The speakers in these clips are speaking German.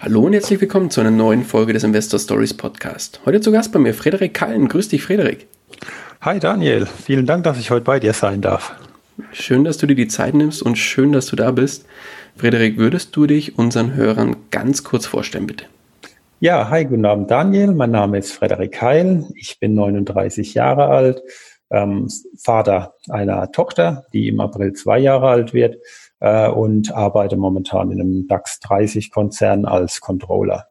Hallo und herzlich willkommen zu einer neuen Folge des Investor Stories Podcast. Heute zu Gast bei mir Frederik Kallen. Grüß dich, Frederik. Hi Daniel, vielen Dank, dass ich heute bei dir sein darf. Schön, dass du dir die Zeit nimmst und schön, dass du da bist. Frederik, würdest du dich unseren Hörern ganz kurz vorstellen, bitte? Ja, hi, guten Abend Daniel. Mein Name ist Frederik Heil. Ich bin 39 Jahre alt, ähm, Vater einer Tochter, die im April zwei Jahre alt wird äh, und arbeite momentan in einem DAX 30 Konzern als Controller.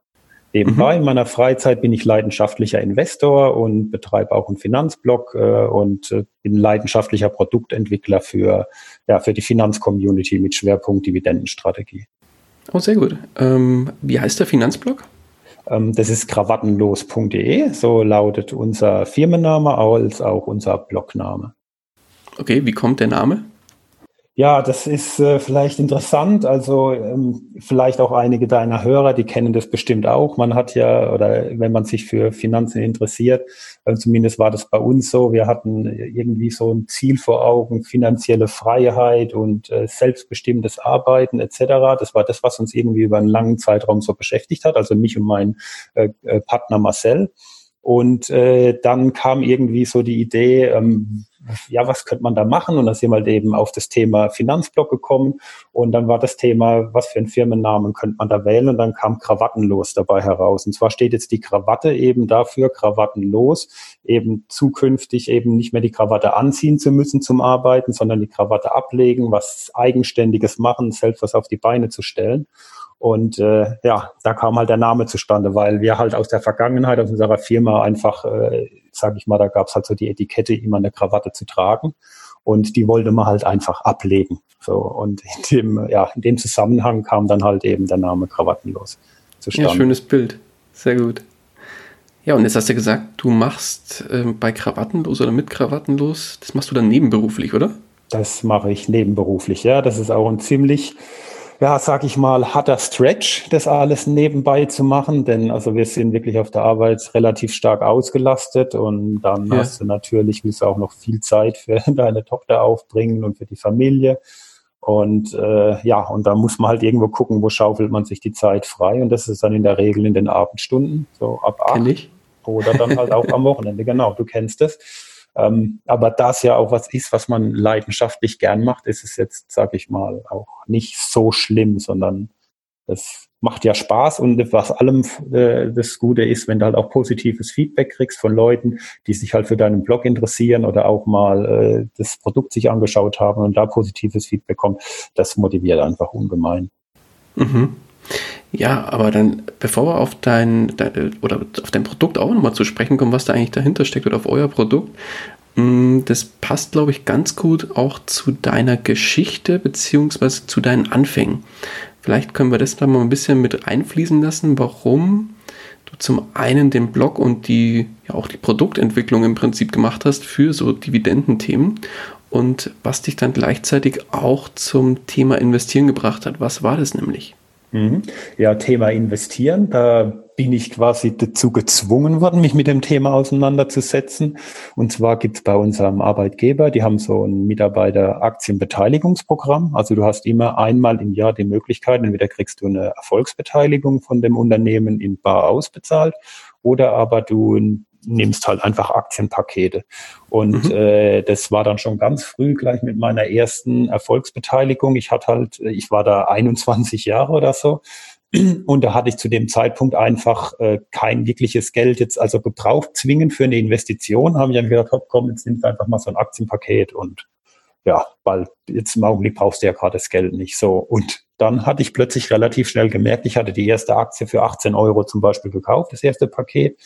Nebenbei mhm. in meiner Freizeit bin ich leidenschaftlicher Investor und betreibe auch einen Finanzblog äh, und äh, bin leidenschaftlicher Produktentwickler für, ja, für die Finanzcommunity mit Schwerpunkt Dividendenstrategie. Oh, sehr gut. Ähm, wie heißt der Finanzblog? Ähm, das ist krawattenlos.de, so lautet unser Firmenname als auch unser Blogname. Okay, wie kommt der Name? Ja, das ist äh, vielleicht interessant. Also ähm, vielleicht auch einige deiner Hörer, die kennen das bestimmt auch. Man hat ja, oder wenn man sich für Finanzen interessiert, äh, zumindest war das bei uns so, wir hatten irgendwie so ein Ziel vor Augen, finanzielle Freiheit und äh, selbstbestimmtes Arbeiten etc. Das war das, was uns irgendwie über einen langen Zeitraum so beschäftigt hat, also mich und mein äh, äh Partner Marcel. Und äh, dann kam irgendwie so die Idee, ähm, ja, was könnte man da machen? Und dann sind wir halt eben auf das Thema Finanzblock gekommen. Und dann war das Thema, was für einen Firmennamen könnte man da wählen? Und dann kam Krawattenlos dabei heraus. Und zwar steht jetzt die Krawatte eben dafür, Krawattenlos, eben zukünftig eben nicht mehr die Krawatte anziehen zu müssen zum Arbeiten, sondern die Krawatte ablegen, was Eigenständiges machen, selbst was auf die Beine zu stellen. Und äh, ja, da kam halt der Name zustande, weil wir halt aus der Vergangenheit, aus unserer Firma einfach, äh, sage ich mal, da gab's halt so die Etikette, immer eine Krawatte zu tragen. Und die wollte man halt einfach ablegen. So, und in dem, ja, in dem Zusammenhang kam dann halt eben der Name Krawattenlos zustande. Ja, schönes Bild. Sehr gut. Ja, und jetzt hast du gesagt, du machst äh, bei Krawattenlos oder mit Krawattenlos, das machst du dann nebenberuflich, oder? Das mache ich nebenberuflich, ja. Das ist auch ein ziemlich ja, sag ich mal, harter Stretch, das alles nebenbei zu machen, denn also wir sind wirklich auf der Arbeit relativ stark ausgelastet und dann ja. hast du natürlich, willst du auch noch viel Zeit für deine Tochter aufbringen und für die Familie. Und äh, ja, und da muss man halt irgendwo gucken, wo schaufelt man sich die Zeit frei. Und das ist dann in der Regel in den Abendstunden, so ab acht. Oder dann halt auch am Wochenende. Genau, du kennst es. Ähm, aber da es ja auch was ist, was man leidenschaftlich gern macht, ist es jetzt, sag ich mal, auch nicht so schlimm, sondern es macht ja Spaß und was allem äh, das Gute ist, wenn du halt auch positives Feedback kriegst von Leuten, die sich halt für deinen Blog interessieren oder auch mal äh, das Produkt sich angeschaut haben und da positives Feedback kommt, das motiviert einfach ungemein. Mhm. Ja, aber dann, bevor wir auf dein, dein oder auf dein Produkt auch nochmal zu sprechen kommen, was da eigentlich dahinter steckt oder auf euer Produkt, mm, das passt, glaube ich, ganz gut auch zu deiner Geschichte beziehungsweise zu deinen Anfängen. Vielleicht können wir das da mal ein bisschen mit einfließen lassen, warum du zum einen den Blog und die, ja auch die Produktentwicklung im Prinzip gemacht hast für so Dividendenthemen und was dich dann gleichzeitig auch zum Thema Investieren gebracht hat. Was war das nämlich? Mhm. Ja, Thema investieren. Da bin ich quasi dazu gezwungen worden, mich mit dem Thema auseinanderzusetzen. Und zwar gibt es bei unserem Arbeitgeber, die haben so ein Mitarbeiteraktienbeteiligungsprogramm. Also du hast immer einmal im Jahr die Möglichkeit, entweder kriegst du eine Erfolgsbeteiligung von dem Unternehmen in bar ausbezahlt oder aber du nimmst halt einfach Aktienpakete. Und mhm. äh, das war dann schon ganz früh gleich mit meiner ersten Erfolgsbeteiligung. Ich hatte halt, ich war da 21 Jahre oder so. Und da hatte ich zu dem Zeitpunkt einfach äh, kein wirkliches Geld jetzt also gebraucht zwingend für eine Investition. Haben ich dann gedacht, komm, jetzt nimmst du einfach mal so ein Aktienpaket und ja, weil jetzt im Augenblick brauchst du ja gerade das Geld nicht so. Und dann hatte ich plötzlich relativ schnell gemerkt, ich hatte die erste Aktie für 18 Euro zum Beispiel gekauft, das erste Paket.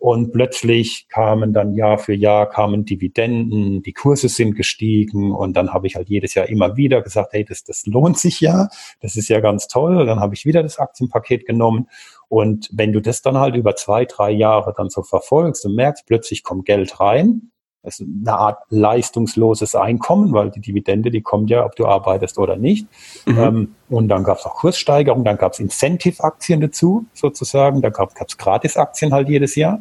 Und plötzlich kamen dann Jahr für Jahr kamen Dividenden, die Kurse sind gestiegen und dann habe ich halt jedes Jahr immer wieder gesagt, hey, das, das lohnt sich ja, das ist ja ganz toll. Und dann habe ich wieder das Aktienpaket genommen und wenn du das dann halt über zwei, drei Jahre dann so verfolgst und merkst, plötzlich kommt Geld rein, das ist eine Art leistungsloses Einkommen, weil die Dividende, die kommt ja, ob du arbeitest oder nicht. Mhm. Ähm, und dann gab es auch Kurssteigerungen, dann gab es Incentive-Aktien dazu, sozusagen. Da gab es Gratis-Aktien halt jedes Jahr.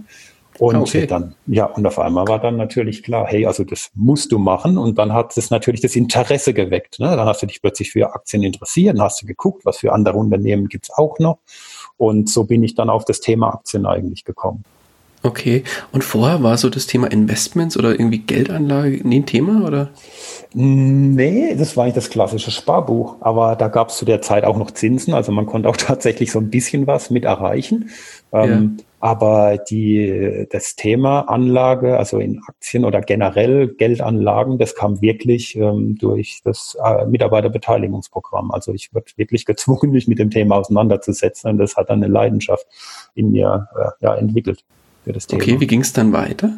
Und ah, okay. dann, ja, und auf einmal war dann natürlich klar, hey, also das musst du machen. Und dann hat es natürlich das Interesse geweckt. Ne? Dann hast du dich plötzlich für Aktien interessiert, dann hast du geguckt, was für andere Unternehmen gibt's auch noch. Und so bin ich dann auf das Thema Aktien eigentlich gekommen. Okay, und vorher war so das Thema Investments oder irgendwie Geldanlage nie ein Thema, oder? Nee, das war nicht das klassische Sparbuch, aber da gab es zu der Zeit auch noch Zinsen, also man konnte auch tatsächlich so ein bisschen was mit erreichen. Ähm, ja. Aber die, das Thema Anlage, also in Aktien oder generell Geldanlagen, das kam wirklich ähm, durch das äh, Mitarbeiterbeteiligungsprogramm. Also ich wurde wirklich gezwungen, mich mit dem Thema auseinanderzusetzen und das hat dann eine Leidenschaft in mir äh, ja, entwickelt für das Thema. Okay, wie ging es dann weiter?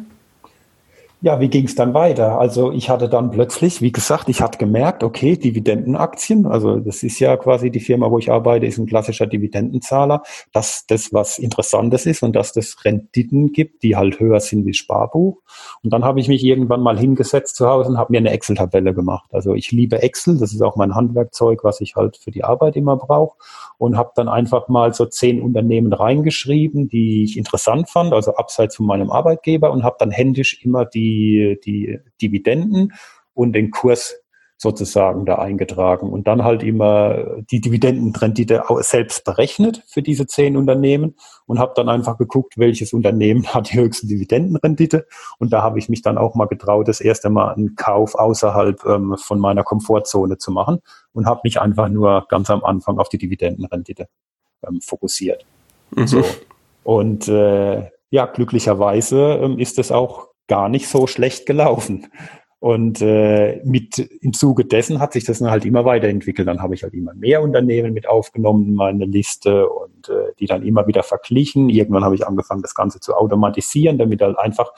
Ja, wie ging es dann weiter? Also ich hatte dann plötzlich, wie gesagt, ich hatte gemerkt, okay, Dividendenaktien, also das ist ja quasi die Firma, wo ich arbeite, ist ein klassischer Dividendenzahler, dass das was Interessantes ist und dass das Renditen gibt, die halt höher sind wie Sparbuch. Und dann habe ich mich irgendwann mal hingesetzt zu Hause und habe mir eine Excel-Tabelle gemacht. Also ich liebe Excel, das ist auch mein Handwerkzeug, was ich halt für die Arbeit immer brauche und habe dann einfach mal so zehn Unternehmen reingeschrieben, die ich interessant fand, also abseits von meinem Arbeitgeber und habe dann händisch immer die die, die Dividenden und den Kurs sozusagen da eingetragen und dann halt immer die Dividendenrendite selbst berechnet für diese zehn Unternehmen und habe dann einfach geguckt, welches Unternehmen hat die höchste Dividendenrendite und da habe ich mich dann auch mal getraut, das erste Mal einen Kauf außerhalb ähm, von meiner Komfortzone zu machen und habe mich einfach nur ganz am Anfang auf die Dividendenrendite ähm, fokussiert. Mhm. So. Und äh, ja, glücklicherweise ähm, ist es auch gar nicht so schlecht gelaufen. Und äh, mit im Zuge dessen hat sich das dann halt immer weiterentwickelt. Dann habe ich halt immer mehr Unternehmen mit aufgenommen in meine Liste und äh, die dann immer wieder verglichen. Irgendwann habe ich angefangen, das Ganze zu automatisieren, damit halt einfach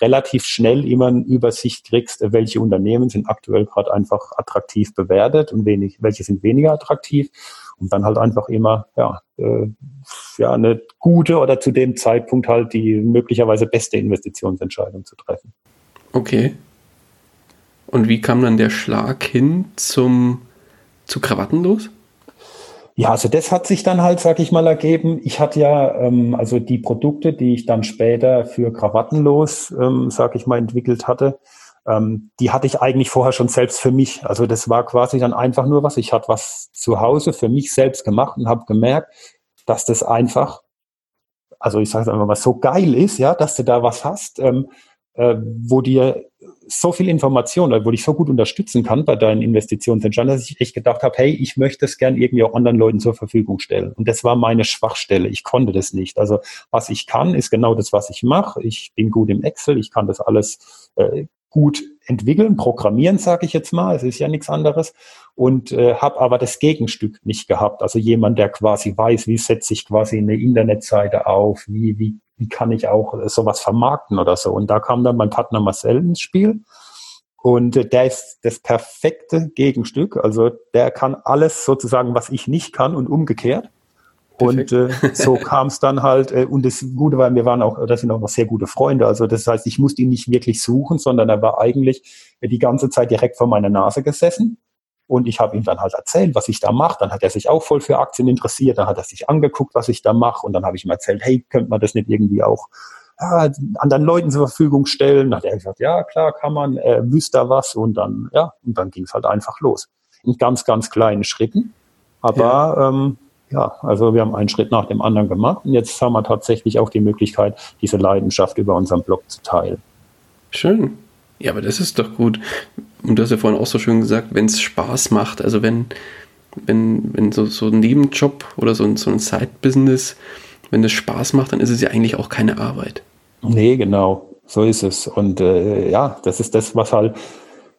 relativ schnell immer eine Übersicht kriegst, welche Unternehmen sind aktuell gerade einfach attraktiv bewertet und wenig, welche sind weniger attraktiv. Und dann halt einfach immer, ja, äh, ja, eine gute oder zu dem Zeitpunkt halt die möglicherweise beste Investitionsentscheidung zu treffen. Okay. Und wie kam dann der Schlag hin zum, zu Krawattenlos? Ja, also das hat sich dann halt, sag ich mal, ergeben. Ich hatte ja, ähm, also die Produkte, die ich dann später für Krawattenlos, ähm, sag ich mal, entwickelt hatte, ähm, die hatte ich eigentlich vorher schon selbst für mich. Also das war quasi dann einfach nur was. Ich hatte was zu Hause für mich selbst gemacht und habe gemerkt, dass das einfach, also ich sage es einfach mal, so geil ist, ja, dass du da was hast, ähm, äh, wo dir so viel Information, wo dich so gut unterstützen kann bei deinen Investitionsentscheidungen, dass ich echt gedacht habe, hey, ich möchte es gern irgendwie auch anderen Leuten zur Verfügung stellen. Und das war meine Schwachstelle. Ich konnte das nicht. Also was ich kann, ist genau das, was ich mache. Ich bin gut im Excel, ich kann das alles äh, gut entwickeln, programmieren, sage ich jetzt mal, es ist ja nichts anderes, und äh, habe aber das Gegenstück nicht gehabt. Also jemand, der quasi weiß, wie setze ich quasi eine Internetseite auf, wie, wie, wie kann ich auch äh, sowas vermarkten oder so. Und da kam dann mein Partner Marcel ins Spiel. Und äh, der ist das perfekte Gegenstück. Also der kann alles sozusagen, was ich nicht kann und umgekehrt. Und äh, so kam es dann halt, äh, und das Gute war, wir waren auch, das sind auch noch sehr gute Freunde. Also das heißt, ich musste ihn nicht wirklich suchen, sondern er war eigentlich die ganze Zeit direkt vor meiner Nase gesessen Und ich habe ihm dann halt erzählt, was ich da mache. Dann hat er sich auch voll für Aktien interessiert. Dann hat er sich angeguckt, was ich da mache. Und dann habe ich ihm erzählt, hey, könnte man das nicht irgendwie auch ja, anderen Leuten zur Verfügung stellen? Dann hat er gesagt, ja, klar, kann man, äh, wüsste da was. Und dann, ja, und dann ging es halt einfach los. In ganz, ganz kleinen Schritten. Aber ja. Ähm, ja, also wir haben einen Schritt nach dem anderen gemacht und jetzt haben wir tatsächlich auch die Möglichkeit, diese Leidenschaft über unseren Blog zu teilen. Schön. Ja, aber das ist doch gut. Und du hast ja vorhin auch so schön gesagt, wenn es Spaß macht, also wenn, wenn, wenn so, so ein Nebenjob oder so ein, so ein Side-Business, wenn es Spaß macht, dann ist es ja eigentlich auch keine Arbeit. Nee, genau. So ist es. Und äh, ja, das ist das, was halt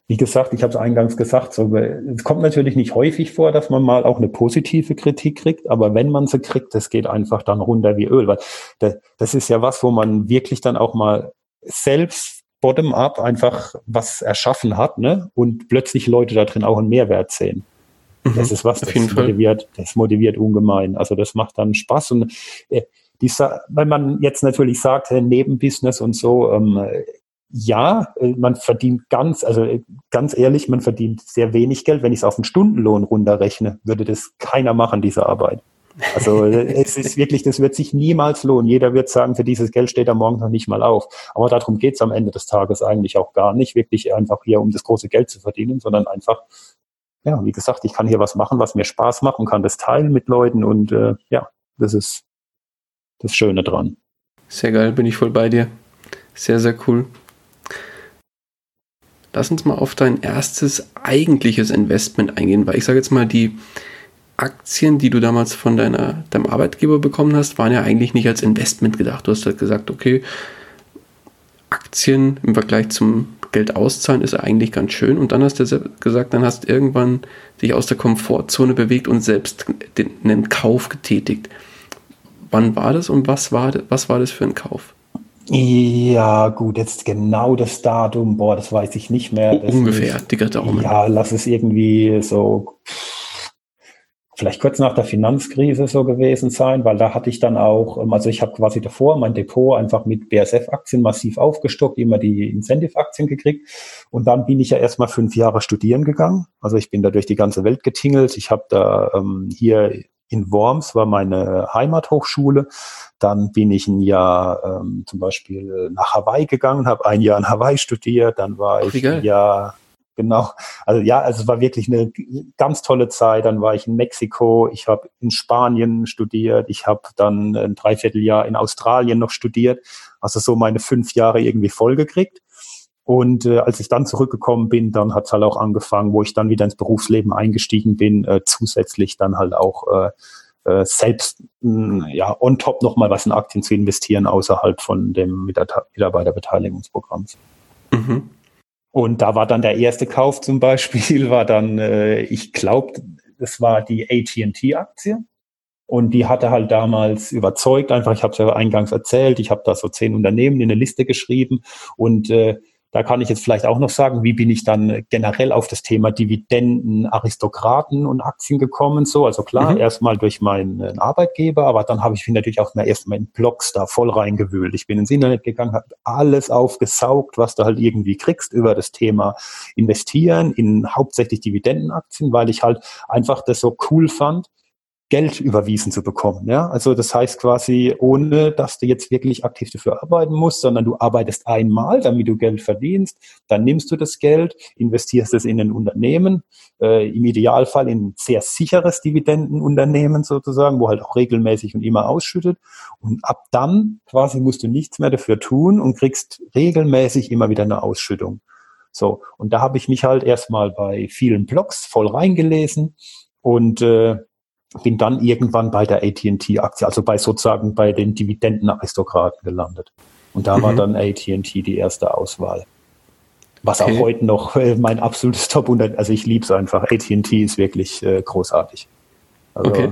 wie gesagt, ich habe es eingangs gesagt, so, es kommt natürlich nicht häufig vor, dass man mal auch eine positive Kritik kriegt, aber wenn man sie kriegt, das geht einfach dann runter wie Öl, weil das, das ist ja was, wo man wirklich dann auch mal selbst bottom-up einfach was erschaffen hat, ne? Und plötzlich Leute da drin auch einen Mehrwert sehen. Mhm, das ist was, das motiviert, das motiviert ungemein. Also das macht dann Spaß und äh, dieser, wenn man jetzt natürlich sagt, Nebenbusiness und so, ähm, ja, äh, man verdient ganz, also äh, ganz ehrlich, man verdient sehr wenig Geld. Wenn ich es auf einen Stundenlohn runterrechne, würde das keiner machen, diese Arbeit. Also äh, es ist wirklich, das wird sich niemals lohnen. Jeder wird sagen, für dieses Geld steht er morgen noch nicht mal auf. Aber darum geht es am Ende des Tages eigentlich auch gar nicht, wirklich einfach hier, um das große Geld zu verdienen, sondern einfach, ja, wie gesagt, ich kann hier was machen, was mir Spaß macht und kann das teilen mit Leuten und äh, ja, das ist das Schöne dran. Sehr geil, bin ich voll bei dir. Sehr, sehr cool. Lass uns mal auf dein erstes eigentliches Investment eingehen, weil ich sage jetzt mal, die Aktien, die du damals von deiner, deinem Arbeitgeber bekommen hast, waren ja eigentlich nicht als Investment gedacht. Du hast halt gesagt, okay, Aktien im Vergleich zum Geld auszahlen ist eigentlich ganz schön. Und dann hast du gesagt, dann hast du irgendwann dich aus der Komfortzone bewegt und selbst den, einen Kauf getätigt. Wann war das und was war, was war das für ein Kauf? Ja, gut, jetzt genau das Datum, boah, das weiß ich nicht mehr. Das Ungefähr, ist, dicker Daumen. Ja, lass es irgendwie so vielleicht kurz nach der Finanzkrise so gewesen sein, weil da hatte ich dann auch, ähm, also ich habe quasi davor mein Depot einfach mit BSF-Aktien massiv aufgestockt, immer die Incentive-Aktien gekriegt und dann bin ich ja erstmal fünf Jahre studieren gegangen. Also ich bin da durch die ganze Welt getingelt. Ich habe da ähm, hier in Worms war meine Heimathochschule. Dann bin ich ein Jahr ähm, zum Beispiel nach Hawaii gegangen, habe ein Jahr in Hawaii studiert. Dann war ich ein Jahr genau. Also ja, also es war wirklich eine ganz tolle Zeit. Dann war ich in Mexiko, ich habe in Spanien studiert, ich habe dann ein Dreivierteljahr in Australien noch studiert. Also so meine fünf Jahre irgendwie vollgekriegt. Und äh, als ich dann zurückgekommen bin, dann hat es halt auch angefangen, wo ich dann wieder ins Berufsleben eingestiegen bin, äh, zusätzlich dann halt auch äh, äh, selbst mh, ja on top nochmal was in Aktien zu investieren, außerhalb von dem Mitarbeiterbeteiligungsprogramms. Mhm. Und da war dann der erste Kauf zum Beispiel, war dann, äh, ich glaube, das war die AT&T-Aktie. Und die hatte halt damals überzeugt, einfach, ich habe es ja eingangs erzählt, ich habe da so zehn Unternehmen in eine Liste geschrieben und äh, da kann ich jetzt vielleicht auch noch sagen, wie bin ich dann generell auf das Thema Dividenden, Aristokraten und Aktien gekommen. So, also klar, mhm. erstmal durch meinen Arbeitgeber, aber dann habe ich mich natürlich auch mal erstmal in Blogs da voll reingewühlt. Ich bin ins Internet gegangen, habe alles aufgesaugt, was du halt irgendwie kriegst über das Thema Investieren in hauptsächlich Dividendenaktien, weil ich halt einfach das so cool fand Geld überwiesen zu bekommen. Ja? Also das heißt quasi, ohne dass du jetzt wirklich aktiv dafür arbeiten musst, sondern du arbeitest einmal, damit du Geld verdienst, dann nimmst du das Geld, investierst es in ein Unternehmen, äh, im Idealfall in ein sehr sicheres Dividendenunternehmen sozusagen, wo halt auch regelmäßig und immer ausschüttet. Und ab dann quasi musst du nichts mehr dafür tun und kriegst regelmäßig immer wieder eine Ausschüttung. So, und da habe ich mich halt erstmal bei vielen Blogs voll reingelesen und äh, bin dann irgendwann bei der AT&T-Aktie, also bei sozusagen bei den Dividendenaristokraten gelandet. Und da mhm. war dann AT&T die erste Auswahl. Was okay. auch heute noch äh, mein absolutes Top unter, also ich liebe es einfach. AT&T ist wirklich äh, großartig. Also, okay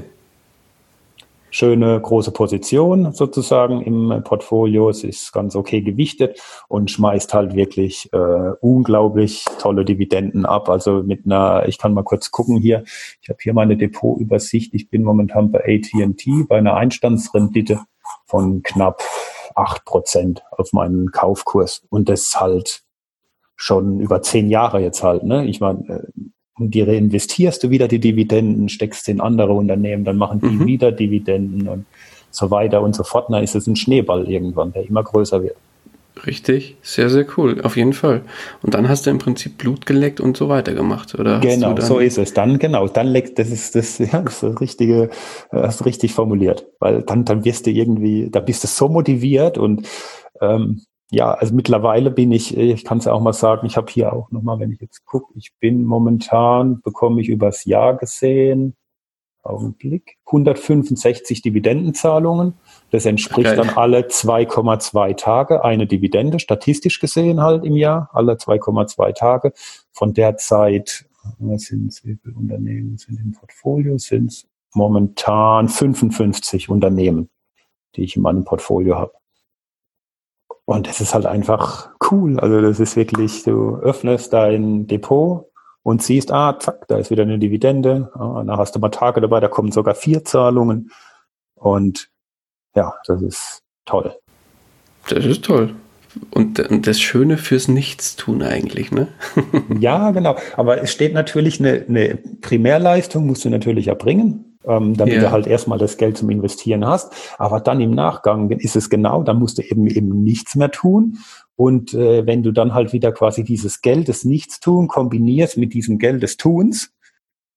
schöne große Position sozusagen im Portfolio. Es ist ganz okay gewichtet und schmeißt halt wirklich äh, unglaublich tolle Dividenden ab. Also mit einer, ich kann mal kurz gucken hier. Ich habe hier meine Depotübersicht. Ich bin momentan bei AT&T bei einer Einstandsrendite von knapp acht Prozent auf meinen Kaufkurs. Und das halt schon über zehn Jahre jetzt halt. Ne? Ich meine, äh, und die reinvestierst du wieder die Dividenden, steckst in andere Unternehmen, dann machen die mhm. wieder Dividenden und so weiter und so fort. Dann ist es ein Schneeball irgendwann, der immer größer wird. Richtig, sehr, sehr cool, auf jeden Fall. Und dann hast du im Prinzip Blut geleckt und so weiter gemacht, oder? Genau, so ist es. Dann, genau, dann leckt, das ist das, ja, das ist das richtige, hast du richtig formuliert. Weil dann, dann wirst du irgendwie, da bist du so motiviert und ähm, ja, also mittlerweile bin ich, ich kann es ja auch mal sagen, ich habe hier auch nochmal, wenn ich jetzt gucke, ich bin momentan, bekomme ich übers Jahr gesehen, Augenblick, 165 Dividendenzahlungen. Das entspricht okay. dann alle 2,2 Tage eine Dividende, statistisch gesehen halt im Jahr, alle 2,2 Tage. Von der Zeit, was sind wie viele Unternehmen sind im Portfolio, sind es momentan 55 Unternehmen, die ich in meinem Portfolio habe. Und das ist halt einfach cool. Also das ist wirklich, du öffnest dein Depot und siehst, ah, zack, da ist wieder eine Dividende. Ah, da hast du mal Tage dabei, da kommen sogar vier Zahlungen. Und ja, das ist toll. Das ist toll. Und, und das Schöne fürs Nichtstun eigentlich, ne? ja, genau. Aber es steht natürlich eine, eine Primärleistung, musst du natürlich erbringen ähm, damit ja. du halt erstmal das Geld zum Investieren hast. Aber dann im Nachgang ist es genau, dann musst du eben eben nichts mehr tun. Und äh, wenn du dann halt wieder quasi dieses Geld des Nichtstun kombinierst mit diesem Geld des Tuns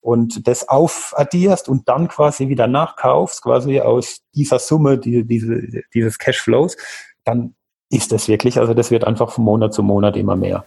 und das aufaddierst und dann quasi wieder nachkaufst, quasi aus dieser Summe, die, diese, dieses Cashflows, dann ist das wirklich, also das wird einfach von Monat zu Monat immer mehr.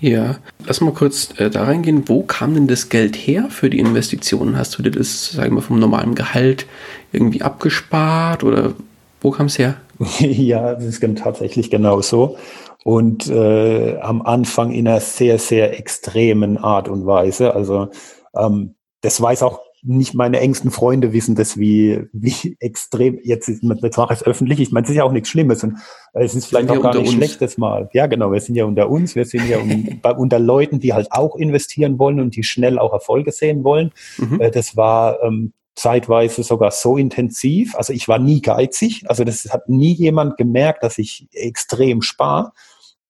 Ja, lass mal kurz äh, da reingehen. Wo kam denn das Geld her für die Investitionen? Hast du dir das, sagen wir, vom normalen Gehalt irgendwie abgespart oder wo kam es her? ja, das ist tatsächlich genau so. Und äh, am Anfang in einer sehr, sehr extremen Art und Weise. Also ähm, das weiß auch nicht meine engsten Freunde wissen das, wie, wie extrem, jetzt, ist, jetzt mache ich es öffentlich, ich meine, es ist ja auch nichts Schlimmes und es ist vielleicht auch gar nicht uns. schlechtes Mal. Ja, genau, wir sind ja unter uns, wir sind ja un, bei, unter Leuten, die halt auch investieren wollen und die schnell auch Erfolge sehen wollen. Mhm. Äh, das war ähm, zeitweise sogar so intensiv, also ich war nie geizig, also das hat nie jemand gemerkt, dass ich extrem spare.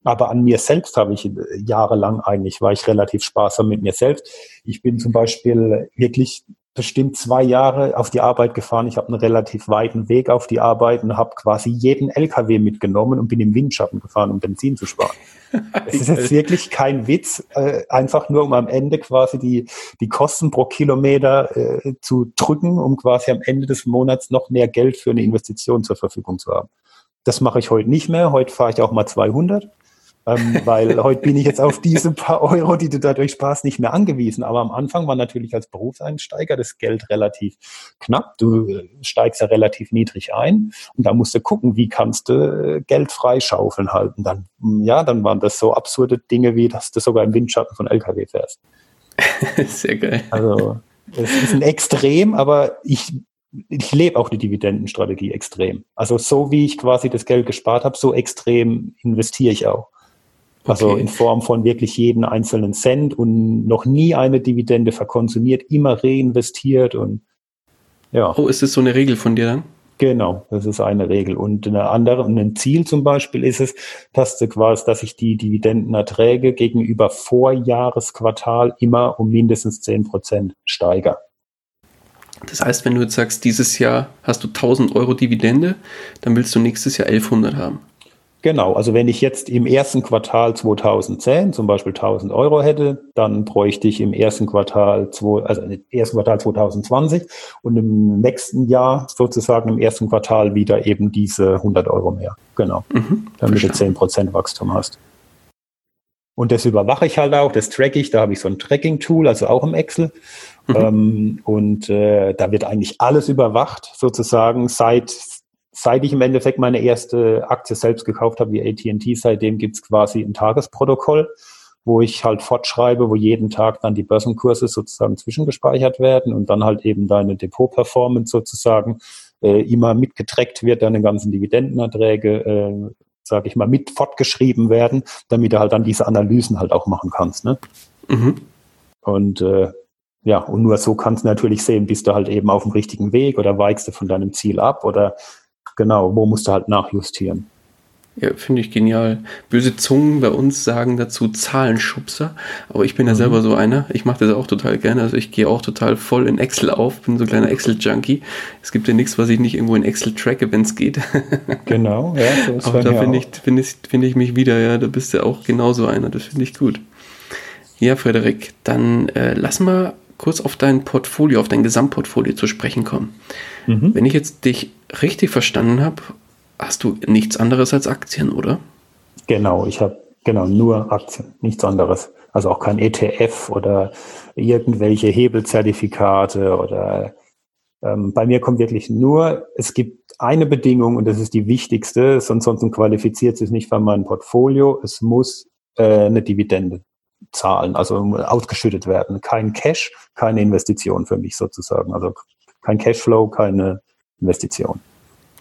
Aber an mir selbst habe ich jahrelang eigentlich, war ich relativ sparsam mit mir selbst. Ich bin zum Beispiel wirklich bestimmt zwei Jahre auf die Arbeit gefahren. Ich habe einen relativ weiten Weg auf die Arbeit und habe quasi jeden LKW mitgenommen und bin im Windschatten gefahren, um Benzin zu sparen. Es ist jetzt wirklich kein Witz, äh, einfach nur um am Ende quasi die, die Kosten pro Kilometer äh, zu drücken, um quasi am Ende des Monats noch mehr Geld für eine Investition zur Verfügung zu haben. Das mache ich heute nicht mehr. Heute fahre ich auch mal 200 ähm, weil heute bin ich jetzt auf diese paar Euro, die du dadurch sparst, nicht mehr angewiesen. Aber am Anfang war natürlich als Berufseinsteiger das Geld relativ knapp. Du äh, steigst ja relativ niedrig ein und da musst du gucken, wie kannst du äh, Geld freischaufeln halten. Dann, hm, ja, dann waren das so absurde Dinge wie, dass du sogar im Windschatten von LKW fährst. Sehr geil. Also, es ist ein Extrem, aber ich ich lebe auch die Dividendenstrategie extrem. Also so wie ich quasi das Geld gespart habe, so extrem investiere ich auch. Also in Form von wirklich jeden einzelnen Cent und noch nie eine Dividende verkonsumiert, immer reinvestiert und ja. Oh, ist das so eine Regel von dir dann? Genau, das ist eine Regel. Und eine andere, ein Ziel zum Beispiel ist es, dass, du quasi, dass ich die Dividendenerträge gegenüber Vorjahresquartal immer um mindestens 10 Prozent steigere. Das heißt, wenn du jetzt sagst, dieses Jahr hast du 1000 Euro Dividende, dann willst du nächstes Jahr 1100 haben. Genau, also wenn ich jetzt im ersten Quartal 2010 zum Beispiel 1000 Euro hätte, dann bräuchte ich im ersten Quartal, also im ersten Quartal 2020 und im nächsten Jahr sozusagen im ersten Quartal wieder eben diese 100 Euro mehr. Genau, mhm, damit du 10% Wachstum hast. Und das überwache ich halt auch, das track ich, da habe ich so ein Tracking-Tool, also auch im Excel. Mhm. Ähm, und äh, da wird eigentlich alles überwacht, sozusagen seit seit ich im Endeffekt meine erste Aktie selbst gekauft habe, wie AT&T, seitdem gibt's quasi ein Tagesprotokoll, wo ich halt fortschreibe, wo jeden Tag dann die Börsenkurse sozusagen zwischengespeichert werden und dann halt eben deine Depot-Performance sozusagen äh, immer mitgetrackt wird, deine ganzen Dividendenerträge, äh, sage ich mal, mit fortgeschrieben werden, damit du halt dann diese Analysen halt auch machen kannst. Ne? Mhm. Und äh, ja, und nur so kannst du natürlich sehen, bist du halt eben auf dem richtigen Weg oder weichst du von deinem Ziel ab oder genau, wo musst du halt nachjustieren. Ja, finde ich genial. Böse Zungen bei uns sagen dazu Zahlenschubser, aber ich bin ja mhm. selber so einer. Ich mache das auch total gerne. Also ich gehe auch total voll in Excel auf, bin so ein kleiner Excel-Junkie. Es gibt ja nichts, was ich nicht irgendwo in Excel tracke, wenn es geht. Genau, ja. So ist aber da finde ich, find ich, find ich mich wieder, ja. Da bist du auch genauso einer. Das finde ich gut. Ja, Frederik, dann äh, lass mal kurz auf dein Portfolio, auf dein Gesamtportfolio zu sprechen kommen. Mhm. Wenn ich jetzt dich richtig verstanden habe, hast du nichts anderes als Aktien, oder? Genau, ich habe genau nur Aktien, nichts anderes. Also auch kein ETF oder irgendwelche Hebelzertifikate oder ähm, bei mir kommt wirklich nur, es gibt eine Bedingung und das ist die wichtigste, sonst, sonst qualifiziert es nicht für mein Portfolio. Es muss äh, eine Dividende zahlen, also ausgeschüttet werden. Kein Cash, keine Investition für mich sozusagen. Also kein Cashflow, keine Investition.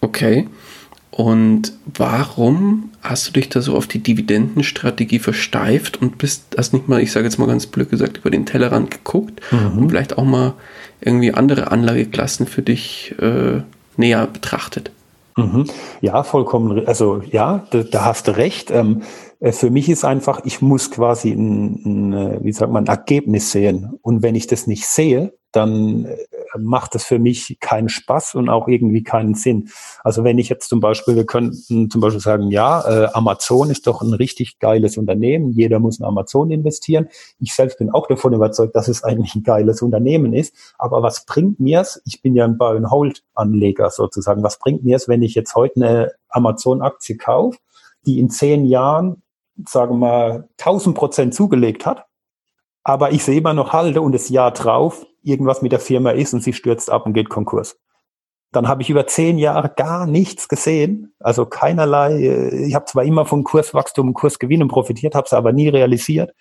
Okay. Und warum hast du dich da so auf die Dividendenstrategie versteift und bist, hast nicht mal, ich sage jetzt mal ganz blöd gesagt, über den Tellerrand geguckt mhm. und vielleicht auch mal irgendwie andere Anlageklassen für dich äh, näher betrachtet? Mhm. Ja, vollkommen. Also ja, da, da hast du recht. Ähm, äh, für mich ist einfach, ich muss quasi ein, ein, äh, wie sagt man, ein Ergebnis sehen. Und wenn ich das nicht sehe, dann äh, macht es für mich keinen Spaß und auch irgendwie keinen Sinn. Also wenn ich jetzt zum Beispiel, wir könnten zum Beispiel sagen, ja, äh, Amazon ist doch ein richtig geiles Unternehmen, jeder muss in Amazon investieren. Ich selbst bin auch davon überzeugt, dass es eigentlich ein geiles Unternehmen ist. Aber was bringt mir es? Ich bin ja ein Buy-and-Hold-Anleger sozusagen. Was bringt mir es, wenn ich jetzt heute eine Amazon-Aktie kaufe, die in zehn Jahren, sagen wir mal, 1000 Prozent zugelegt hat? aber ich sehe immer noch halte und das Jahr drauf irgendwas mit der Firma ist und sie stürzt ab und geht Konkurs. Dann habe ich über zehn Jahre gar nichts gesehen, also keinerlei. Äh, ich habe zwar immer von Kurswachstum und Kursgewinnen profitiert, habe es aber nie realisiert.